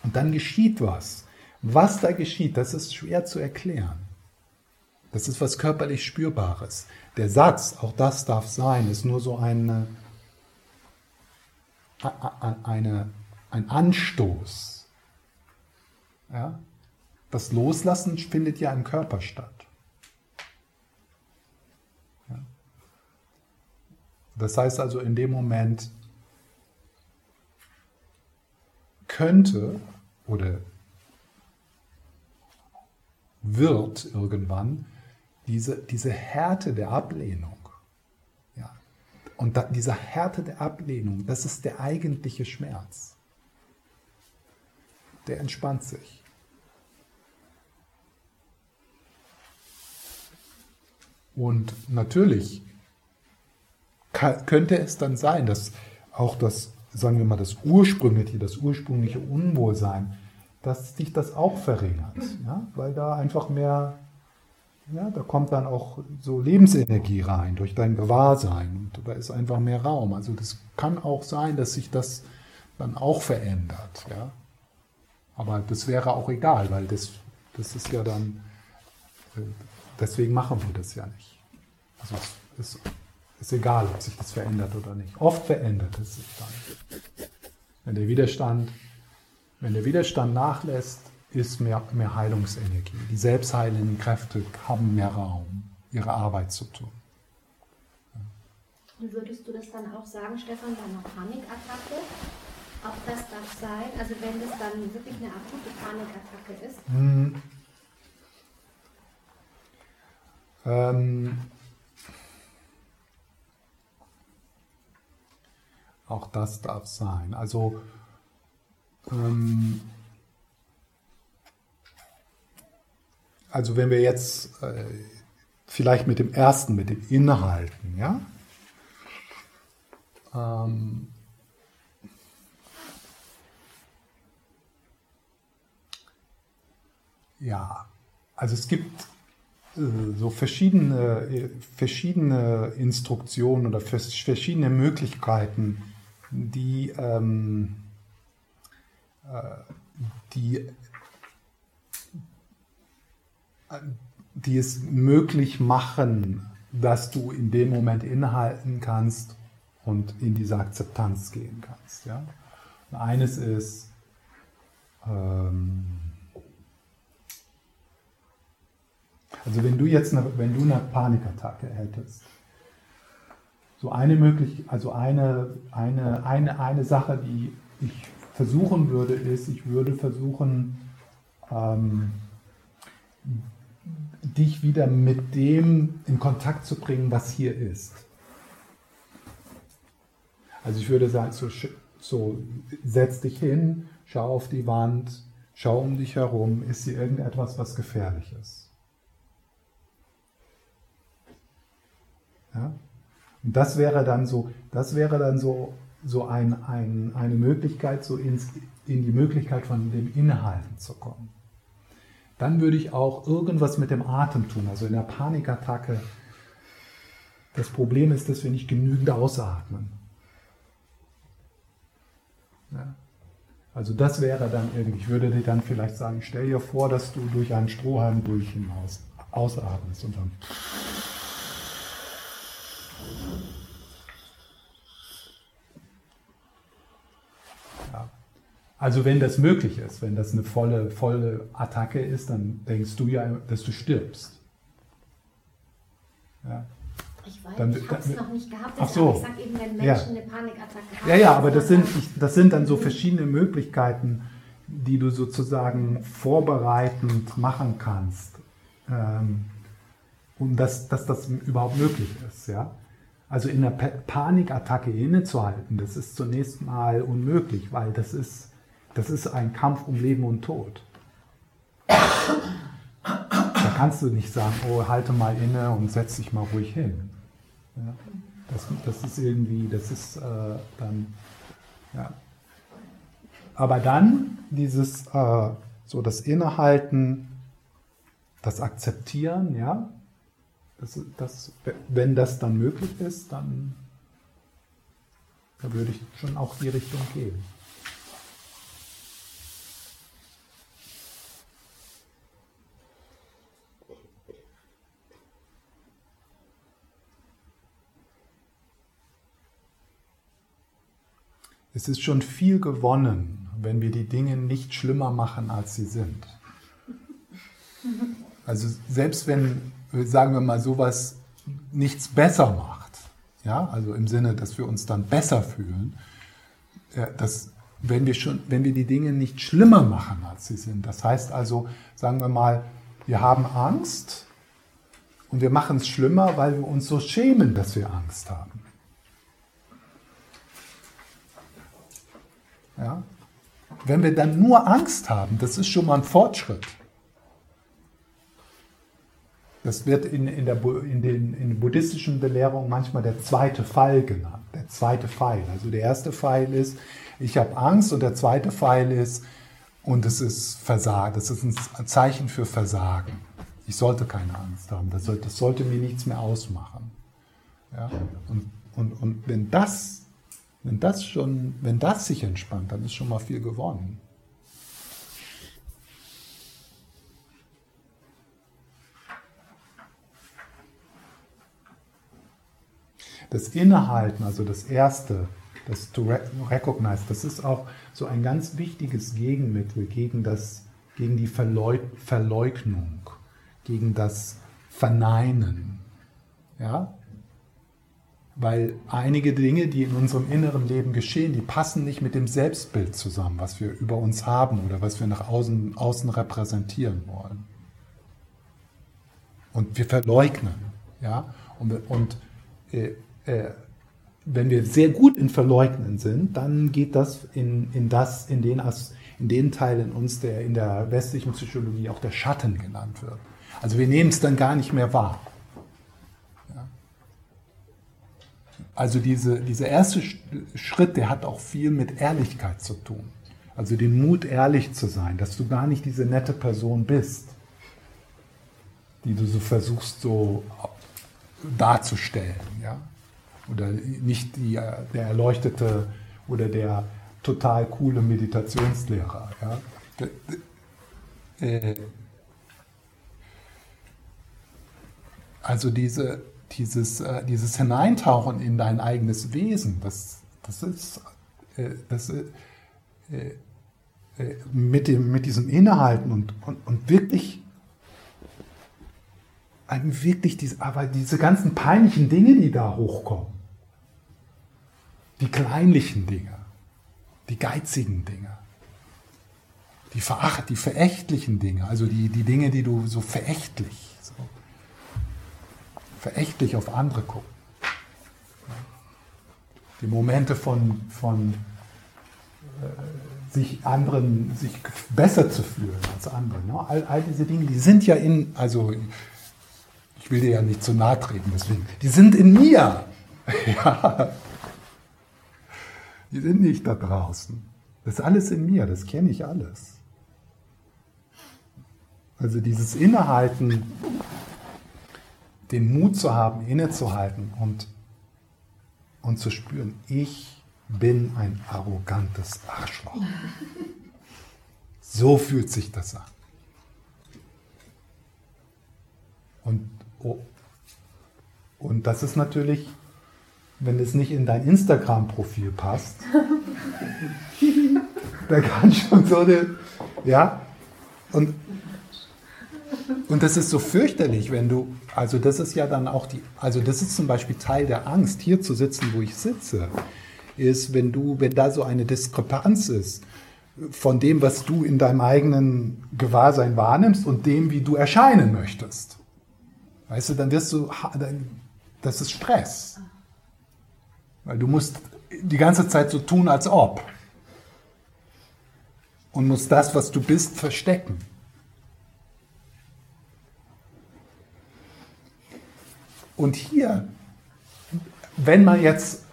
Speaker 1: Und dann geschieht was. Was da geschieht, das ist schwer zu erklären. Das ist was körperlich Spürbares. Der Satz, auch das darf sein, ist nur so eine, eine, ein Anstoß. Ja? Das Loslassen findet ja im Körper statt. Ja? Das heißt also, in dem Moment könnte oder wird irgendwann diese, diese Härte der Ablehnung. Ja. Und da, diese Härte der Ablehnung, das ist der eigentliche Schmerz. Der entspannt sich. Und natürlich könnte es dann sein, dass auch das, sagen wir mal, das ursprüngliche, das ursprüngliche Unwohlsein dass sich das auch verringert, ja? weil da einfach mehr, ja, da kommt dann auch so Lebensenergie rein durch dein Gewahrsein und da ist einfach mehr Raum. Also das kann auch sein, dass sich das dann auch verändert, ja. Aber das wäre auch egal, weil das, das ist ja dann, äh, deswegen machen wir das ja nicht. Also es ist, ist egal, ob sich das verändert oder nicht. Oft verändert es sich dann. Wenn der Widerstand wenn der Widerstand nachlässt, ist mehr, mehr Heilungsenergie. Die selbstheilenden Kräfte haben mehr Raum, ihre Arbeit zu tun.
Speaker 2: Würdest du das dann auch sagen, Stefan, bei einer Panikattacke? Auch das darf sein, also wenn das dann wirklich eine akute Panikattacke ist? Hm.
Speaker 1: Ähm, Auch das darf sein. Also ähm, also wenn wir jetzt äh, vielleicht mit dem ersten, mit den Inhalten, ja, ähm, ja, also es gibt äh, so verschiedene, äh, verschiedene Instruktionen oder verschiedene Möglichkeiten, die, ähm, äh, die, die es möglich machen, dass du in dem Moment innehalten kannst und in diese Akzeptanz gehen kannst. Ja? Und eines ist, ähm, also wenn du jetzt eine, wenn du eine Panikattacke hättest, so eine möglich, also eine, eine, eine, eine Sache, die ich versuchen würde, ist, ich würde versuchen, ähm, dich wieder mit dem in Kontakt zu bringen, was hier ist. Also ich würde sagen, so, so setz dich hin, schau auf die Wand, schau um dich herum, ist hier irgendetwas, was gefährlich ist? Ja? Und das wäre dann so, das wäre dann so, so ein, ein, eine Möglichkeit, so ins, in die Möglichkeit von dem Innehalten zu kommen. Dann würde ich auch irgendwas mit dem Atem tun. Also in der Panikattacke, das Problem ist, dass wir nicht genügend ausatmen. Ja. Also das wäre dann irgendwie, ich würde dir dann vielleicht sagen, stell dir vor, dass du durch einen Strohhalm durch hinaus ausatmest und dann Also wenn das möglich ist, wenn das eine volle, volle Attacke ist, dann denkst du ja, dass du stirbst.
Speaker 2: Ja. Ich weiß, dann, ich habe es noch nicht gehabt, ach
Speaker 1: so.
Speaker 2: ich sage eben, wenn Menschen ja. eine Panikattacke haben.
Speaker 1: Ja, ja, aber das sind, ich, das sind dann so verschiedene Möglichkeiten, die du sozusagen vorbereitend machen kannst, ähm, um dass, dass das überhaupt möglich ist. Ja? Also in einer Panikattacke innezuhalten, das ist zunächst mal unmöglich, weil das ist das ist ein Kampf um Leben und Tod. Da kannst du nicht sagen, oh, halte mal inne und setz dich mal ruhig hin. Ja, das, das ist irgendwie, das ist äh, dann, ja. Aber dann dieses, äh, so das Innehalten, das Akzeptieren, ja, das, das, wenn das dann möglich ist, dann da würde ich schon auch die Richtung gehen. Es ist schon viel gewonnen, wenn wir die Dinge nicht schlimmer machen, als sie sind. Also selbst wenn, sagen wir mal, sowas nichts besser macht, ja, also im Sinne, dass wir uns dann besser fühlen, dass, wenn wir schon, wenn wir die Dinge nicht schlimmer machen, als sie sind. Das heißt also, sagen wir mal, wir haben Angst und wir machen es schlimmer, weil wir uns so schämen, dass wir Angst haben. Ja? Wenn wir dann nur Angst haben, das ist schon mal ein Fortschritt. Das wird in, in, der, in, den, in buddhistischen Belehrungen manchmal der zweite Pfeil genannt. Der zweite Pfeil. Also der erste Pfeil ist, ich habe Angst und der zweite Pfeil ist, und es ist Versagen. Das ist ein Zeichen für Versagen. Ich sollte keine Angst haben. Das sollte, das sollte mir nichts mehr ausmachen. Ja? Und, und, und wenn das wenn das schon, wenn das sich entspannt, dann ist schon mal viel gewonnen. Das Innehalten, also das Erste, das to recognize, das ist auch so ein ganz wichtiges Gegenmittel gegen, das, gegen die Verleug Verleugnung, gegen das Verneinen. Ja? Weil einige Dinge, die in unserem inneren Leben geschehen, die passen nicht mit dem Selbstbild zusammen, was wir über uns haben oder was wir nach außen, außen repräsentieren wollen. Und wir verleugnen. Ja? Und, und äh, äh, wenn wir sehr gut in Verleugnen sind, dann geht das in, in das, in den, in den Teil in uns, der in der westlichen Psychologie auch der Schatten genannt wird. Also wir nehmen es dann gar nicht mehr wahr. Ja. Also diese, dieser erste Schritt, der hat auch viel mit Ehrlichkeit zu tun. Also den Mut, ehrlich zu sein, dass du gar nicht diese nette Person bist, die du so versuchst so darzustellen. Ja? Oder nicht die, der erleuchtete oder der total coole Meditationslehrer. Ja? Äh, also diese, dieses, äh, dieses Hineintauchen in dein eigenes Wesen, das, das ist, äh, das, mit, dem, mit diesem Innehalten und, und, und wirklich wirklich diese, aber diese ganzen peinlichen Dinge, die da hochkommen, die kleinlichen Dinge, die geizigen Dinge, die, veracht, die verächtlichen Dinge, also die, die Dinge, die du so verächtlich, verächtlich auf andere guckst. Die Momente von, von äh, sich anderen, sich besser zu fühlen als andere. Ne? All, all diese Dinge, die sind ja in, also ich will dir ja nicht zu nahe treten, deswegen, die sind in mir. Ja. Die sind nicht da draußen. Das ist alles in mir, das kenne ich alles. Also dieses Innehalten, den Mut zu haben, innezuhalten und, und zu spüren, ich bin ein arrogantes Arschloch. So fühlt sich das an. Und, oh, und das ist natürlich wenn es nicht in dein Instagram-Profil passt, da kann schon so eine, ja, und, und das ist so fürchterlich, wenn du, also das ist ja dann auch die, also das ist zum Beispiel Teil der Angst, hier zu sitzen, wo ich sitze, ist, wenn du, wenn da so eine Diskrepanz ist von dem, was du in deinem eigenen Gewahrsein wahrnimmst und dem, wie du erscheinen möchtest. Weißt du, dann wirst du, das ist Stress. Weil du musst die ganze Zeit so tun, als ob. Und musst das, was du bist, verstecken. Und hier, wenn man jetzt,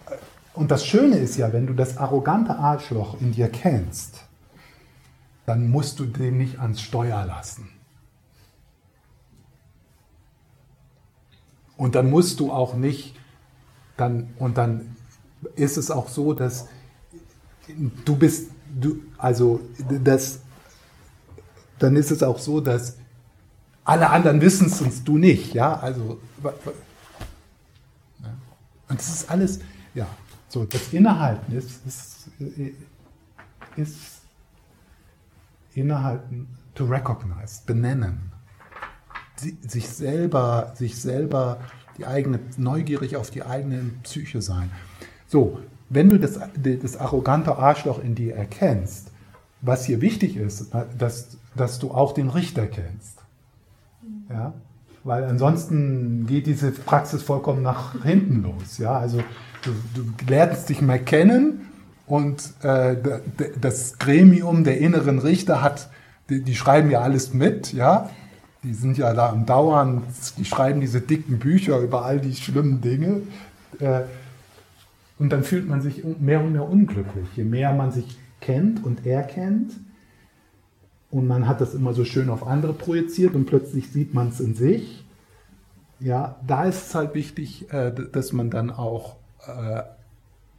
Speaker 1: und das Schöne ist ja, wenn du das arrogante Arschloch in dir kennst, dann musst du den nicht ans Steuer lassen. Und dann musst du auch nicht, dann, und dann ist es auch so, dass du bist, du, also das, dann ist es auch so, dass alle anderen wissen es und du nicht, ja, also und das ist alles, ja, so das Innehalten ist, ist, ist Innehalten to recognize, benennen, sich selber, sich selber die eigene, neugierig auf die eigene Psyche sein. So, wenn du das, das arrogante Arschloch in dir erkennst, was hier wichtig ist, dass, dass du auch den Richter kennst. Ja? Weil ansonsten geht diese Praxis vollkommen nach hinten los. Ja? Also du, du lernst dich mal kennen und äh, das Gremium der inneren Richter hat, die, die, schreiben ja alles mit, ja. Die sind ja da am Dauern, die schreiben diese dicken Bücher über all die schlimmen Dinge. Äh, und dann fühlt man sich mehr und mehr unglücklich. Je mehr man sich kennt und erkennt, und man hat das immer so schön auf andere projiziert und plötzlich sieht man es in sich, ja, da ist es halt wichtig, äh, dass man dann auch äh,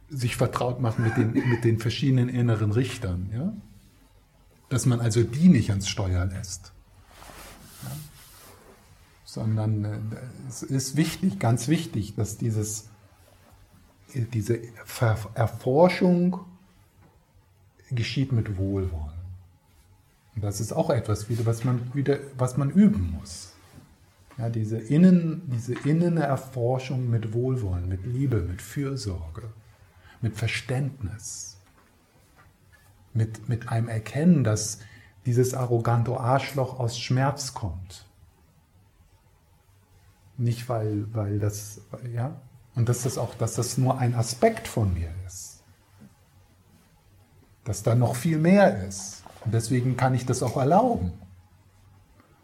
Speaker 1: sich vertraut macht mit den, mit den verschiedenen inneren Richtern. Ja? Dass man also die nicht ans Steuer lässt. Ja? Sondern äh, es ist wichtig, ganz wichtig, dass dieses diese Erforschung geschieht mit Wohlwollen. Und das ist auch etwas, was man, wieder, was man üben muss. Ja, diese, innen, diese innene Erforschung mit Wohlwollen, mit Liebe, mit Fürsorge, mit Verständnis, mit, mit einem Erkennen, dass dieses arrogante Arschloch aus Schmerz kommt. Nicht weil, weil das, ja, Und dass das auch, dass das nur ein Aspekt von mir ist. Dass da noch viel mehr ist. Und deswegen kann ich das auch erlauben.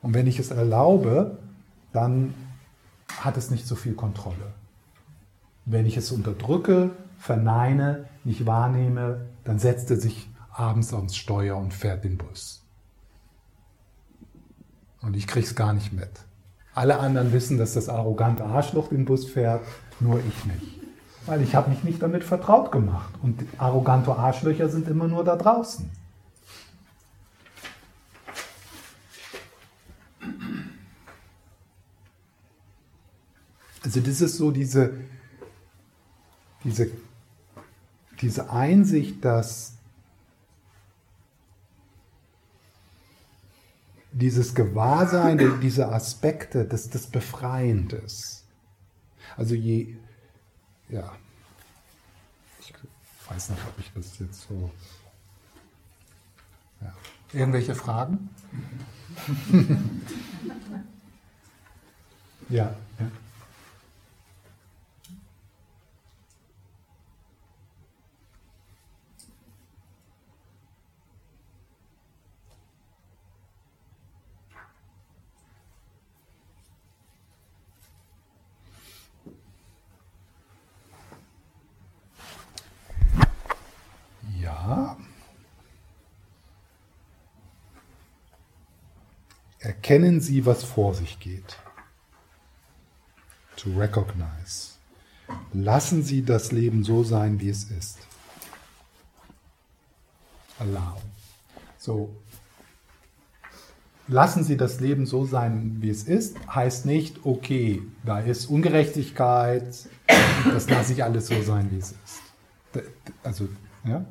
Speaker 1: Und wenn ich es erlaube, dann hat es nicht so viel Kontrolle. Wenn ich es unterdrücke, verneine, nicht wahrnehme, dann setzt er sich abends ans Steuer und fährt den Bus. Und ich krieg's gar nicht mit. Alle anderen wissen, dass das arrogante Arschloch den Bus fährt, nur ich nicht. Weil ich habe mich nicht damit vertraut gemacht. Und arrogante Arschlöcher sind immer nur da draußen. Also das ist so diese, diese, diese Einsicht, dass dieses Gewahrsein dieser Aspekte, dass das befreiend ist. Also je, ja, ich weiß nicht, ob ich das jetzt so. Ja. Irgendwelche Fragen? ja, ja. Erkennen Sie, was vor sich geht. To recognize. Lassen Sie das Leben so sein, wie es ist. Allow. So. Lassen Sie das Leben so sein, wie es ist, heißt nicht, okay, da ist Ungerechtigkeit, das lasse ich alles so sein, wie es ist. Also, ja,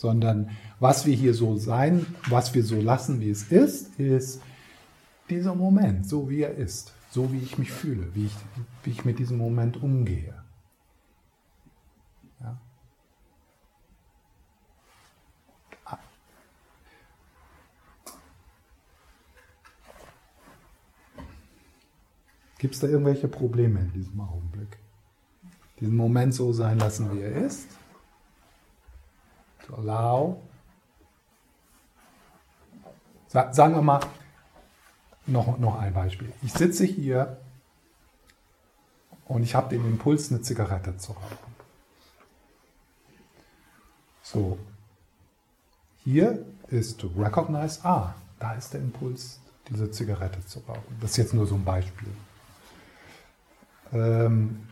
Speaker 1: sondern was wir hier so sein, was wir so lassen, wie es ist, ist dieser Moment, so wie er ist, so wie ich mich fühle, wie ich, wie ich mit diesem Moment umgehe. Ja. Gibt es da irgendwelche Probleme in diesem Augenblick? Diesen Moment so sein lassen, wie er ist. Allow. Sagen wir mal, noch, noch ein Beispiel. Ich sitze hier und ich habe den Impuls, eine Zigarette zu rauchen. So, hier ist recognize, ah, da ist der Impuls, diese Zigarette zu rauchen. Das ist jetzt nur so ein Beispiel. Ähm,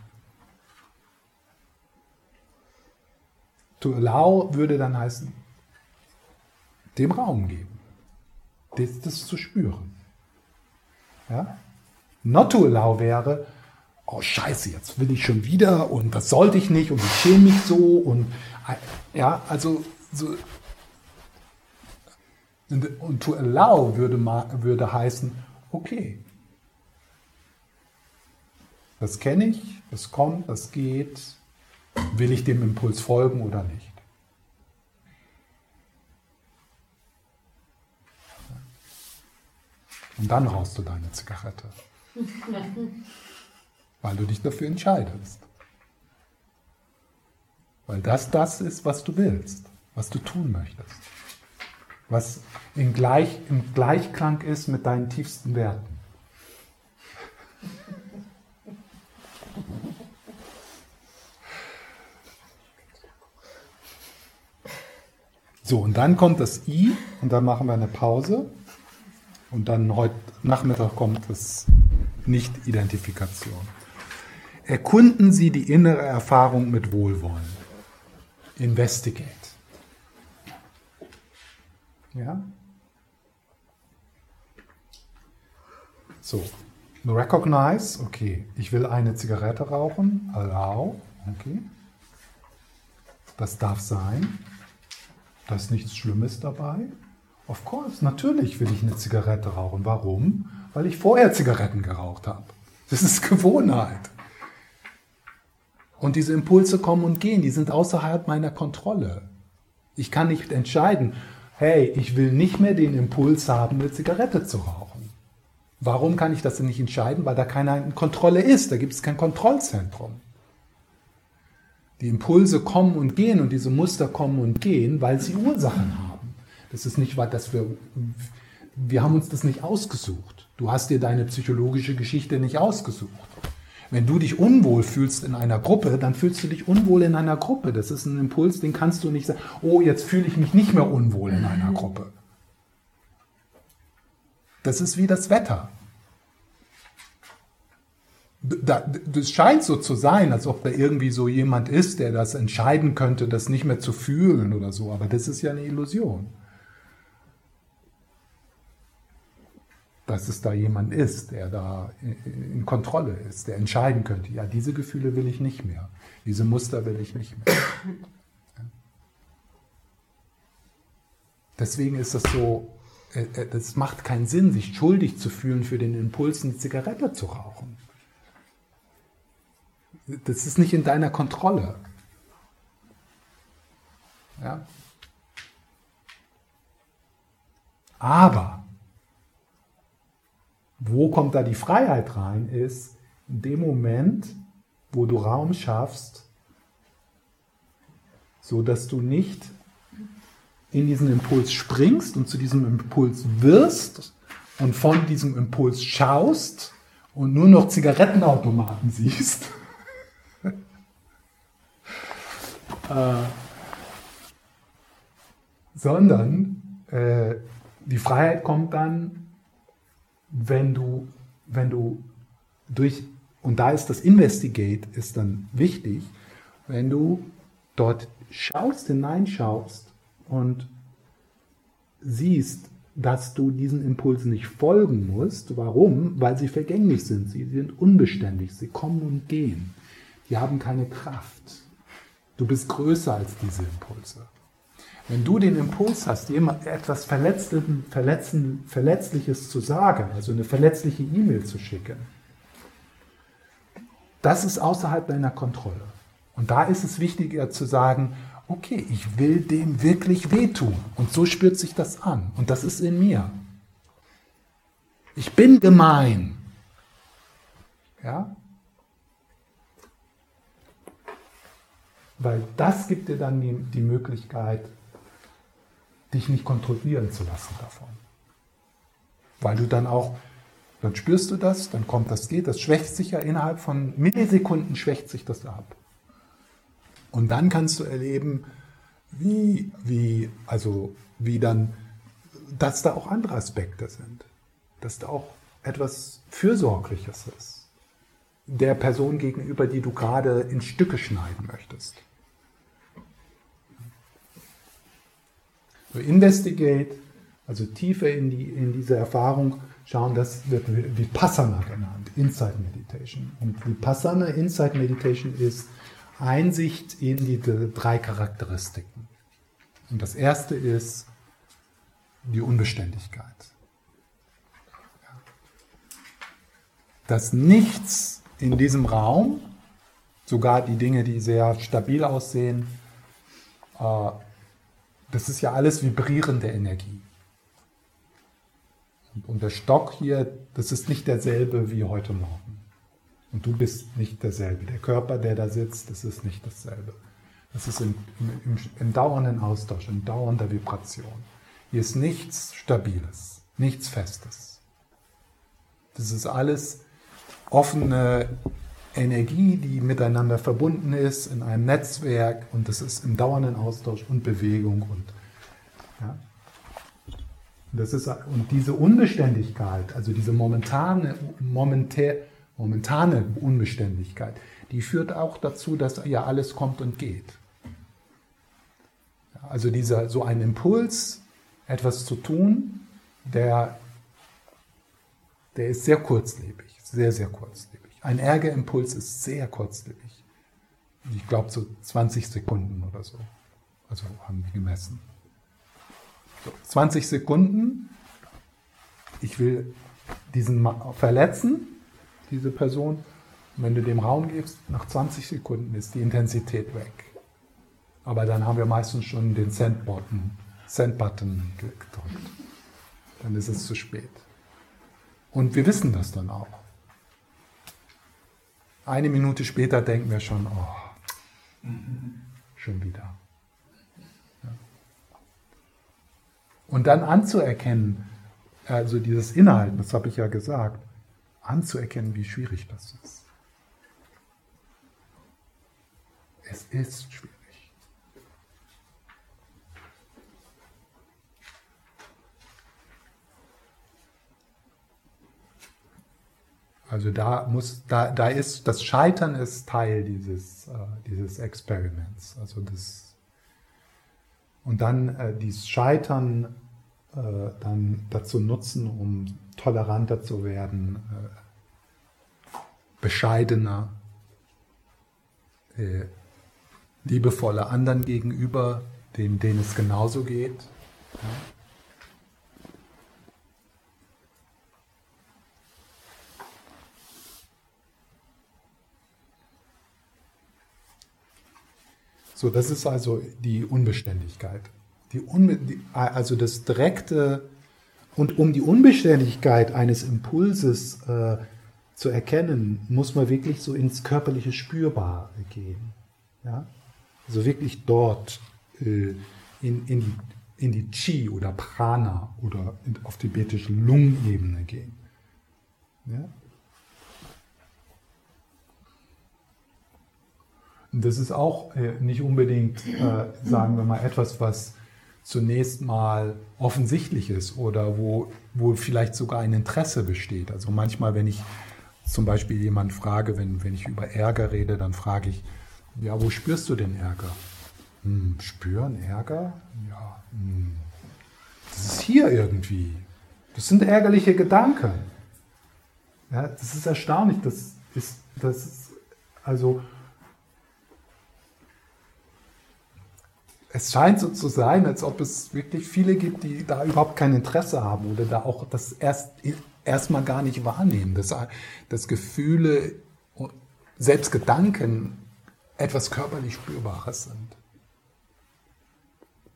Speaker 1: to allow würde dann heißen, dem Raum geben, das, das zu spüren. Ja? Not to allow wäre, oh scheiße, jetzt will ich schon wieder und das sollte ich nicht und ich schäme mich so und ja, also so und to allow würde, würde heißen, okay, das kenne ich, das kommt, das geht, will ich dem Impuls folgen oder nicht. Und dann rauchst du deine Zigarette. Weil du dich dafür entscheidest. Weil das das ist, was du willst, was du tun möchtest. Was in Gleich, im Gleichklang ist mit deinen tiefsten Werten. So, und dann kommt das I und dann machen wir eine Pause. Und dann heute Nachmittag kommt das Nicht-Identifikation. Erkunden Sie die innere Erfahrung mit Wohlwollen. Investigate. Ja? So, recognize, okay, ich will eine Zigarette rauchen, allow, okay. Das darf sein. Da ist nichts Schlimmes dabei. Of course, natürlich will ich eine Zigarette rauchen. Warum? Weil ich vorher Zigaretten geraucht habe. Das ist Gewohnheit. Und diese Impulse kommen und gehen, die sind außerhalb meiner Kontrolle. Ich kann nicht entscheiden, hey, ich will nicht mehr den Impuls haben, eine Zigarette zu rauchen. Warum kann ich das denn nicht entscheiden? Weil da keine Kontrolle ist, da gibt es kein Kontrollzentrum. Die Impulse kommen und gehen und diese Muster kommen und gehen, weil sie Ursachen haben. Das ist nicht, dass wir, wir haben uns das nicht ausgesucht. Du hast dir deine psychologische Geschichte nicht ausgesucht. Wenn du dich unwohl fühlst in einer Gruppe, dann fühlst du dich unwohl in einer Gruppe. Das ist ein Impuls, den kannst du nicht sagen, oh, jetzt fühle ich mich nicht mehr unwohl in einer Gruppe. Das ist wie das Wetter. Das scheint so zu sein, als ob da irgendwie so jemand ist, der das entscheiden könnte, das nicht mehr zu fühlen oder so, aber das ist ja eine Illusion. dass es da jemand ist, der da in Kontrolle ist, der entscheiden könnte, ja, diese Gefühle will ich nicht mehr, diese Muster will ich nicht mehr. Deswegen ist das so, äh, äh, das macht keinen Sinn, sich schuldig zu fühlen für den Impuls, eine Zigarette zu rauchen. Das ist nicht in deiner Kontrolle. Ja? Aber wo kommt da die Freiheit rein, ist in dem Moment, wo du Raum schaffst, so dass du nicht in diesen Impuls springst und zu diesem Impuls wirst und von diesem Impuls schaust und nur noch Zigarettenautomaten siehst, äh, sondern äh, die Freiheit kommt dann, wenn du, wenn du durch, und da ist das Investigate ist dann wichtig, wenn du dort schaust, hineinschaust und siehst, dass du diesen Impulsen nicht folgen musst. Warum? Weil sie vergänglich sind. Sie sind unbeständig. Sie kommen und gehen. Die haben keine Kraft. Du bist größer als diese Impulse. Wenn du den Impuls hast, jemand etwas Verletzliches zu sagen, also eine verletzliche E-Mail zu schicken, das ist außerhalb deiner Kontrolle. Und da ist es wichtiger zu sagen, okay, ich will dem wirklich wehtun. Und so spürt sich das an. Und das ist in mir. Ich bin gemein. Ja? Weil das gibt dir dann die, die Möglichkeit, dich nicht kontrollieren zu lassen davon. Weil du dann auch, dann spürst du das, dann kommt das, geht, das schwächt sich ja innerhalb von Millisekunden schwächt sich das ab. Und dann kannst du erleben, wie, wie, also, wie dann, dass da auch andere Aspekte sind. Dass da auch etwas Fürsorgliches ist. Der Person gegenüber, die du gerade in Stücke schneiden möchtest. So investigate, also tiefer in, die, in diese Erfahrung schauen, das wird Vipassana genannt, Insight Meditation. Und Vipassana Insight Meditation ist Einsicht in die drei Charakteristiken. Und das erste ist die Unbeständigkeit. Dass nichts in diesem Raum, sogar die Dinge, die sehr stabil aussehen, äh, das ist ja alles vibrierende Energie. Und der Stock hier, das ist nicht derselbe wie heute Morgen. Und du bist nicht derselbe. Der Körper, der da sitzt, das ist nicht dasselbe. Das ist im, im, im dauernden Austausch, in dauernder Vibration. Hier ist nichts Stabiles, nichts Festes. Das ist alles offene Energie, die miteinander verbunden ist in einem Netzwerk und das ist im dauernden Austausch und Bewegung und ja. Das ist, und diese Unbeständigkeit, also diese momentane, momentär, momentane Unbeständigkeit, die führt auch dazu, dass ja alles kommt und geht. Also dieser, so ein Impuls, etwas zu tun, der, der ist sehr kurzlebig, sehr, sehr kurzlebig. Ein Ärgerimpuls ist sehr kurzlebig. Ich glaube so 20 Sekunden oder so. Also haben die gemessen. So, 20 Sekunden. Ich will diesen verletzen, diese Person. Und wenn du dem Raum gibst, nach 20 Sekunden ist die Intensität weg. Aber dann haben wir meistens schon den Send-Button Send -Button gedrückt. Dann ist es zu spät. Und wir wissen das dann auch. Eine Minute später denken wir schon, oh. Schon wieder. Und dann anzuerkennen, also dieses Inhalten, das habe ich ja gesagt, anzuerkennen, wie schwierig das ist. Es ist schwierig. Also da muss, da, da ist, das Scheitern ist Teil dieses, äh, dieses Experiments. Also das, und dann äh, dieses Scheitern äh, dann dazu nutzen, um toleranter zu werden, äh, bescheidener, äh, liebevoller anderen gegenüber, denen, denen es genauso geht. Ja. So, das ist also die Unbeständigkeit. Die Unbe die, also das direkte und um die Unbeständigkeit eines Impulses äh, zu erkennen, muss man wirklich so ins körperliche Spürbare gehen. Ja? Also wirklich dort äh, in, in, die, in die Chi oder Prana oder in, auf tibetische Lungenebene gehen. Ja? Das ist auch äh, nicht unbedingt, äh, sagen wir mal, etwas, was zunächst mal offensichtlich ist oder wo, wo vielleicht sogar ein Interesse besteht. Also manchmal, wenn ich zum Beispiel jemand frage, wenn, wenn ich über Ärger rede, dann frage ich, ja, wo spürst du den Ärger? Hm, spüren, Ärger? Ja, hm, das ist hier irgendwie. Das sind ärgerliche Gedanken. Ja, das ist erstaunlich. Das ist, das ist, also es scheint so zu sein, als ob es wirklich viele gibt, die da überhaupt kein Interesse haben oder da auch das erst erstmal gar nicht wahrnehmen, dass, dass Gefühle, selbst Gedanken etwas körperlich Spürbares sind.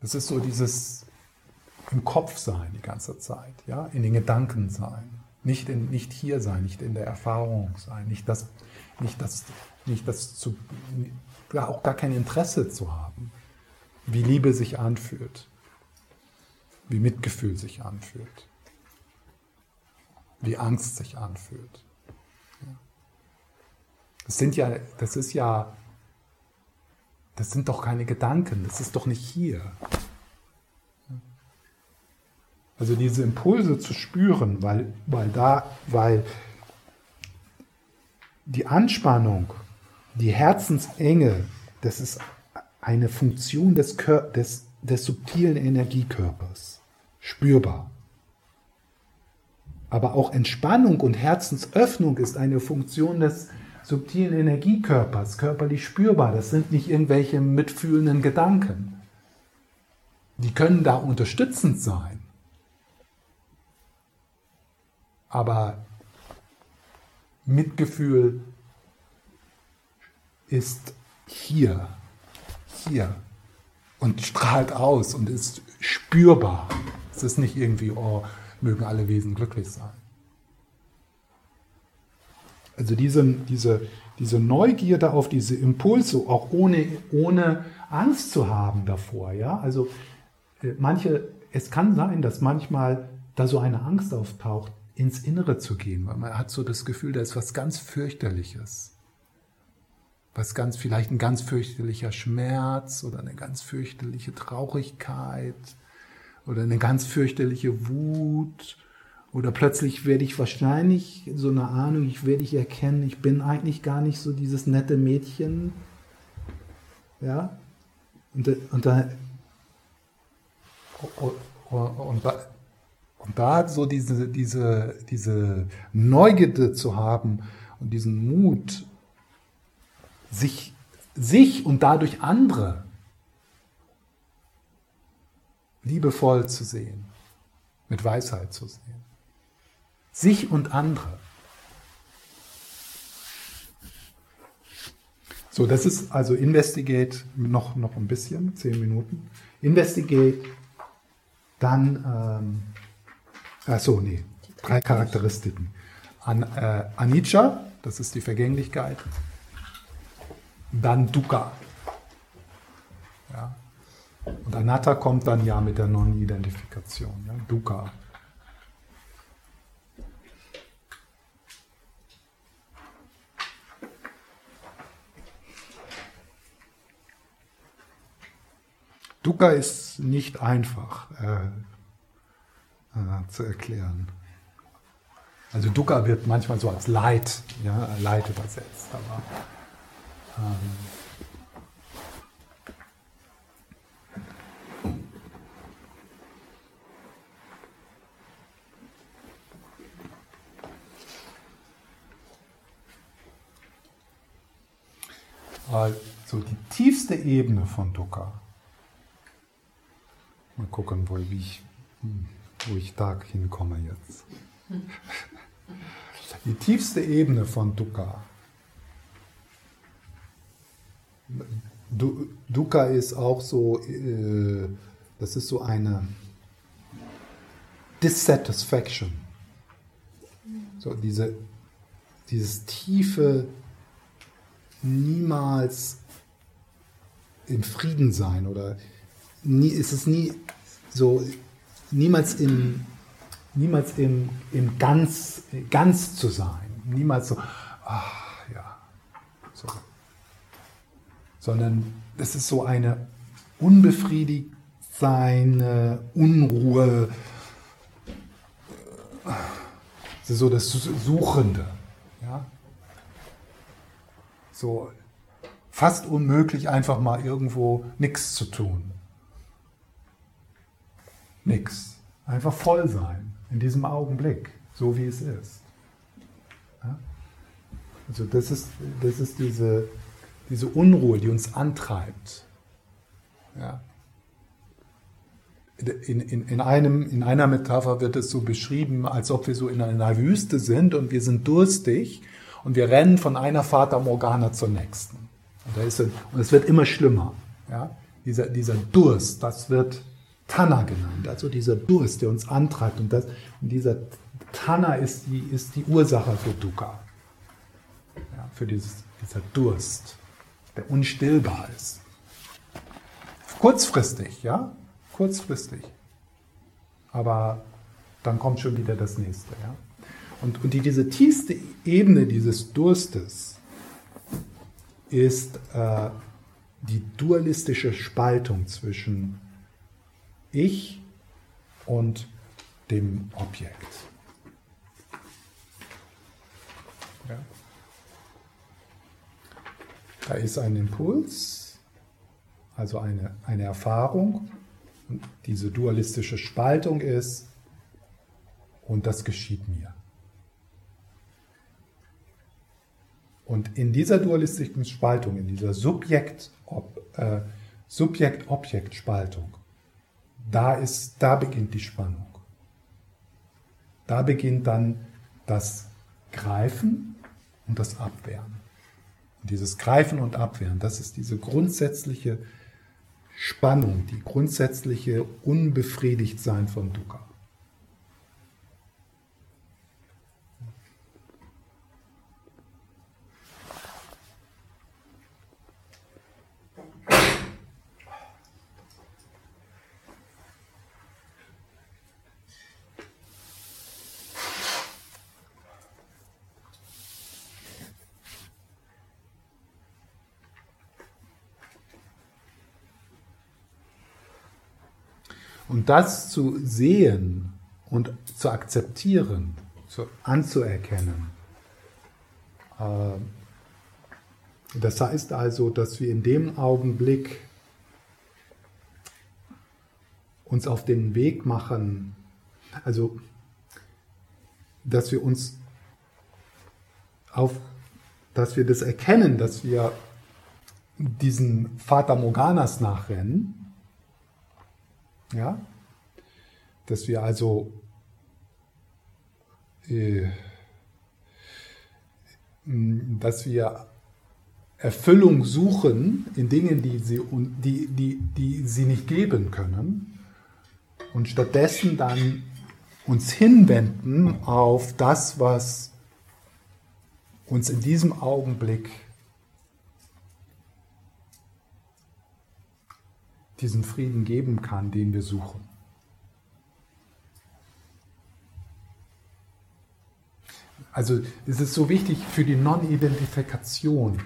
Speaker 1: Das ist so dieses im Kopf sein die ganze Zeit, ja, in den Gedanken sein, nicht, in, nicht hier sein, nicht in der Erfahrung sein, nicht das, nicht das, nicht das zu, auch gar kein Interesse zu haben wie Liebe sich anfühlt, wie Mitgefühl sich anfühlt, wie Angst sich anfühlt. Das sind ja, das ist ja, das sind doch keine Gedanken, das ist doch nicht hier. Also diese Impulse zu spüren, weil, weil da, weil die Anspannung, die Herzensenge, das ist eine Funktion des, Kör des, des subtilen Energiekörpers. Spürbar. Aber auch Entspannung und Herzensöffnung ist eine Funktion des subtilen Energiekörpers, körperlich spürbar. Das sind nicht irgendwelche mitfühlenden Gedanken. Die können da unterstützend sein. Aber Mitgefühl ist hier hier und strahlt aus und ist spürbar. Es ist nicht irgendwie, oh, mögen alle Wesen glücklich sein. Also diese, diese, diese Neugierde auf diese Impulse, auch ohne, ohne Angst zu haben davor, ja, also äh, manche, es kann sein, dass manchmal da so eine Angst auftaucht, ins Innere zu gehen, weil man hat so das Gefühl, da ist was ganz fürchterliches was ganz, vielleicht ein ganz fürchterlicher Schmerz oder eine ganz fürchterliche Traurigkeit oder eine ganz fürchterliche Wut oder plötzlich werde ich wahrscheinlich so eine Ahnung, ich werde ich erkennen, ich bin eigentlich gar nicht so dieses nette Mädchen. Ja? Und, und da und da, und da so diese, diese, diese Neugierde zu haben und diesen Mut, sich, sich und dadurch andere liebevoll zu sehen, mit Weisheit zu sehen. Sich und andere. So, das ist also Investigate noch, noch ein bisschen, zehn Minuten. Investigate, dann, ähm, achso, nee, drei Charakteristiken. An, äh, Anicca, das ist die Vergänglichkeit dann Dukkha. Und Anatta kommt dann ja mit der Non-Identifikation, ja? Dukkha. Dukkha ist nicht einfach äh, äh, zu erklären. Also Dukkha wird manchmal so als Leid, ja, Leid übersetzt, aber ähm, so die tiefste Ebene von Dukkha. Mal gucken, wo ich, wo ich da hinkomme jetzt. Die tiefste Ebene von Dukkha. Dukkha ist auch so, äh, das ist so eine Dissatisfaction. So diese, dieses tiefe niemals im Frieden sein oder nie, ist es nie so, niemals im, niemals im, im ganz, ganz zu sein. Niemals so, ach ja, so. Sondern es ist so eine unbefriedigt seine Unruhe, ist so das Suchende. Ja? So fast unmöglich, einfach mal irgendwo nichts zu tun. Nix. Einfach voll sein in diesem Augenblick, so wie es ist. Also das ist, das ist diese, diese Unruhe, die uns antreibt. Ja? In, in, in, einem, in einer Metapher wird es so beschrieben, als ob wir so in einer Wüste sind und wir sind durstig und wir rennen von einer Fata Morgana zur nächsten. Und, da ist ein, und es wird immer schlimmer. Ja? Dieser, dieser Durst, das wird Tanna genannt, also dieser Durst, der uns antreibt. Und, das, und dieser Tanna ist die, ist die Ursache für Dukkha. Ja, für dieses, dieser Durst, der unstillbar ist. Kurzfristig, ja, kurzfristig. Aber dann kommt schon wieder das nächste, ja. Und, und die, diese tiefste Ebene dieses Durstes ist äh, die dualistische Spaltung zwischen Ich und dem Objekt. Ja. Da ist ein Impuls, also eine, eine Erfahrung. Und diese dualistische Spaltung ist, und das geschieht mir. Und in dieser dualistischen Spaltung, in dieser Subjekt-Objekt-Spaltung, äh, da, ist, da beginnt die Spannung. Da beginnt dann das Greifen und das Abwehren. Und dieses Greifen und Abwehren, das ist diese grundsätzliche Spannung, die grundsätzliche Unbefriedigtsein von Dukkha. Und das zu sehen und zu akzeptieren, zu, anzuerkennen, äh, das heißt also, dass wir in dem Augenblick uns auf den Weg machen, also dass wir uns auf, dass wir das erkennen, dass wir diesen Vater Morganas nachrennen, ja, dass wir also äh, dass wir Erfüllung suchen in Dingen, die sie, die, die, die sie nicht geben können und stattdessen dann uns hinwenden auf das, was uns in diesem Augenblick diesen Frieden geben kann, den wir suchen. Also es ist so wichtig für die Non-Identifikation,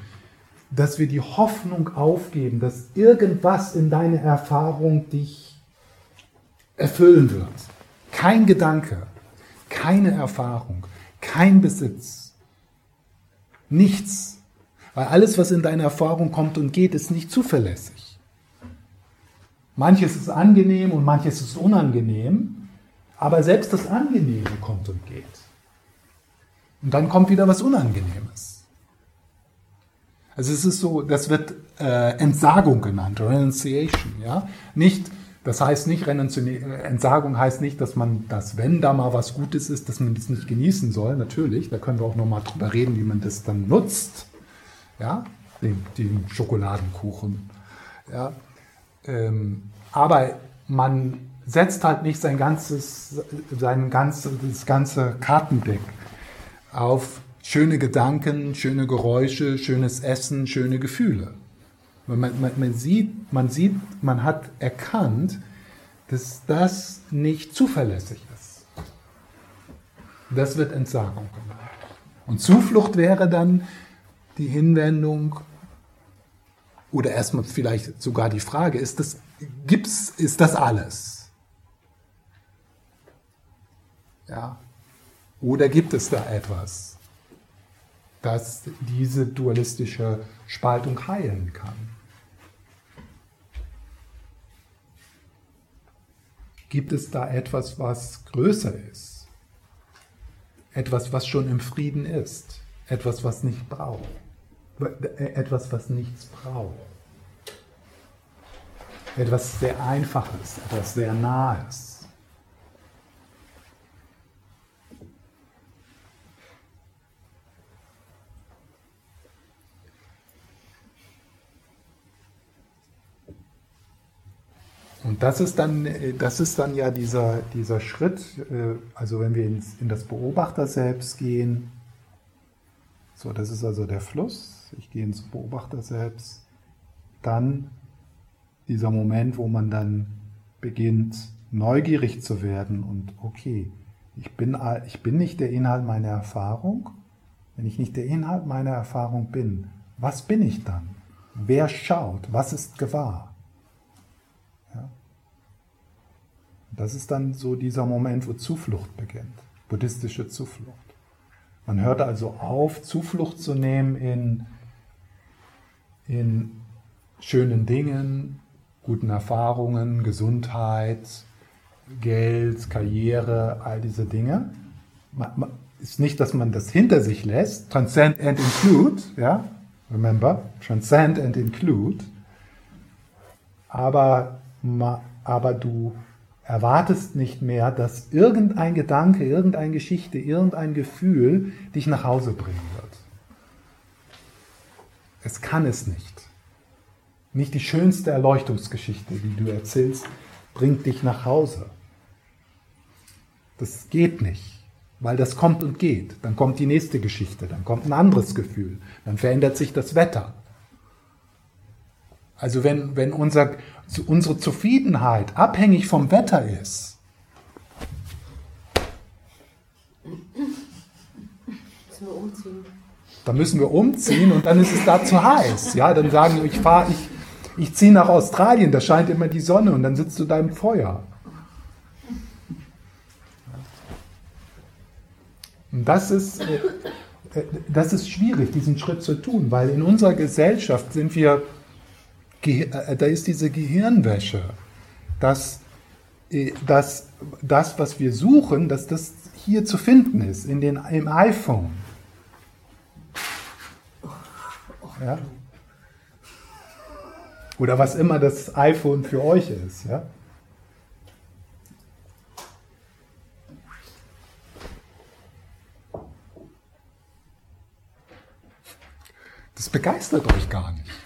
Speaker 1: dass wir die Hoffnung aufgeben, dass irgendwas in deiner Erfahrung dich erfüllen wird. Kein Gedanke, keine Erfahrung, kein Besitz, nichts. Weil alles, was in deine Erfahrung kommt und geht, ist nicht zuverlässig. Manches ist angenehm und manches ist unangenehm, aber selbst das Angenehme kommt und geht. Und dann kommt wieder was Unangenehmes. Also es ist so, das wird äh, Entsagung genannt, Renunciation, ja. Nicht, das heißt nicht, Entsagung heißt nicht, dass man das, wenn da mal was Gutes ist, dass man das nicht genießen soll, natürlich. Da können wir auch nochmal drüber reden, wie man das dann nutzt. Ja, den, den Schokoladenkuchen. Ja. Ähm, aber man setzt halt nicht sein ganzes, sein ganzes, das ganze Kartendeck auf schöne Gedanken, schöne Geräusche, schönes Essen, schöne Gefühle. Man, man, man, sieht, man sieht, man hat erkannt, dass das nicht zuverlässig ist. Das wird Entsagung genannt. Und Zuflucht wäre dann die Hinwendung oder erstmal vielleicht sogar die Frage, ist das, gibt's, ist das alles? Ja, oder gibt es da etwas, das diese dualistische Spaltung heilen kann? Gibt es da etwas, was größer ist? Etwas, was schon im Frieden ist? Etwas, was nicht braucht? Etwas, was nichts braucht? Etwas sehr Einfaches, etwas sehr Nahes? Und das ist dann, das ist dann ja dieser, dieser Schritt, äh, also wenn wir ins, in das Beobachter selbst gehen, so, das ist also der Fluss, ich gehe ins Beobachter selbst, dann dieser Moment, wo man dann beginnt, neugierig zu werden und okay, ich bin, ich bin nicht der Inhalt meiner Erfahrung. Wenn ich nicht der Inhalt meiner Erfahrung bin, was bin ich dann? Wer schaut? Was ist gewahr? Das ist dann so dieser Moment, wo Zuflucht beginnt, buddhistische Zuflucht. Man hört also auf, Zuflucht zu nehmen in, in schönen Dingen, guten Erfahrungen, Gesundheit, Geld, Karriere, all diese Dinge. Man, man, ist nicht, dass man das hinter sich lässt. Transcend and include, ja, remember, transcend and include. Aber, aber du erwartest nicht mehr, dass irgendein Gedanke, irgendeine Geschichte, irgendein Gefühl dich nach Hause bringen wird. Es kann es nicht. Nicht die schönste Erleuchtungsgeschichte, die du erzählst, bringt dich nach Hause. Das geht nicht, weil das kommt und geht. Dann kommt die nächste Geschichte, dann kommt ein anderes Gefühl, dann verändert sich das Wetter. Also wenn, wenn unser, unsere Zufriedenheit abhängig vom Wetter ist, müssen wir umziehen. Dann müssen wir umziehen und dann ist es da zu heiß. Ja, dann sagen wir, ich fahre, ich, ich ziehe nach Australien, da scheint immer die Sonne und dann sitzt du da im Feuer. Und das ist, äh, äh, das ist schwierig, diesen Schritt zu tun, weil in unserer Gesellschaft sind wir äh, da ist diese Gehirnwäsche, dass, äh, dass das, was wir suchen, dass das hier zu finden ist, in den, im iPhone. Ja? Oder was immer das iPhone für euch ist. Ja? Das begeistert euch gar nicht.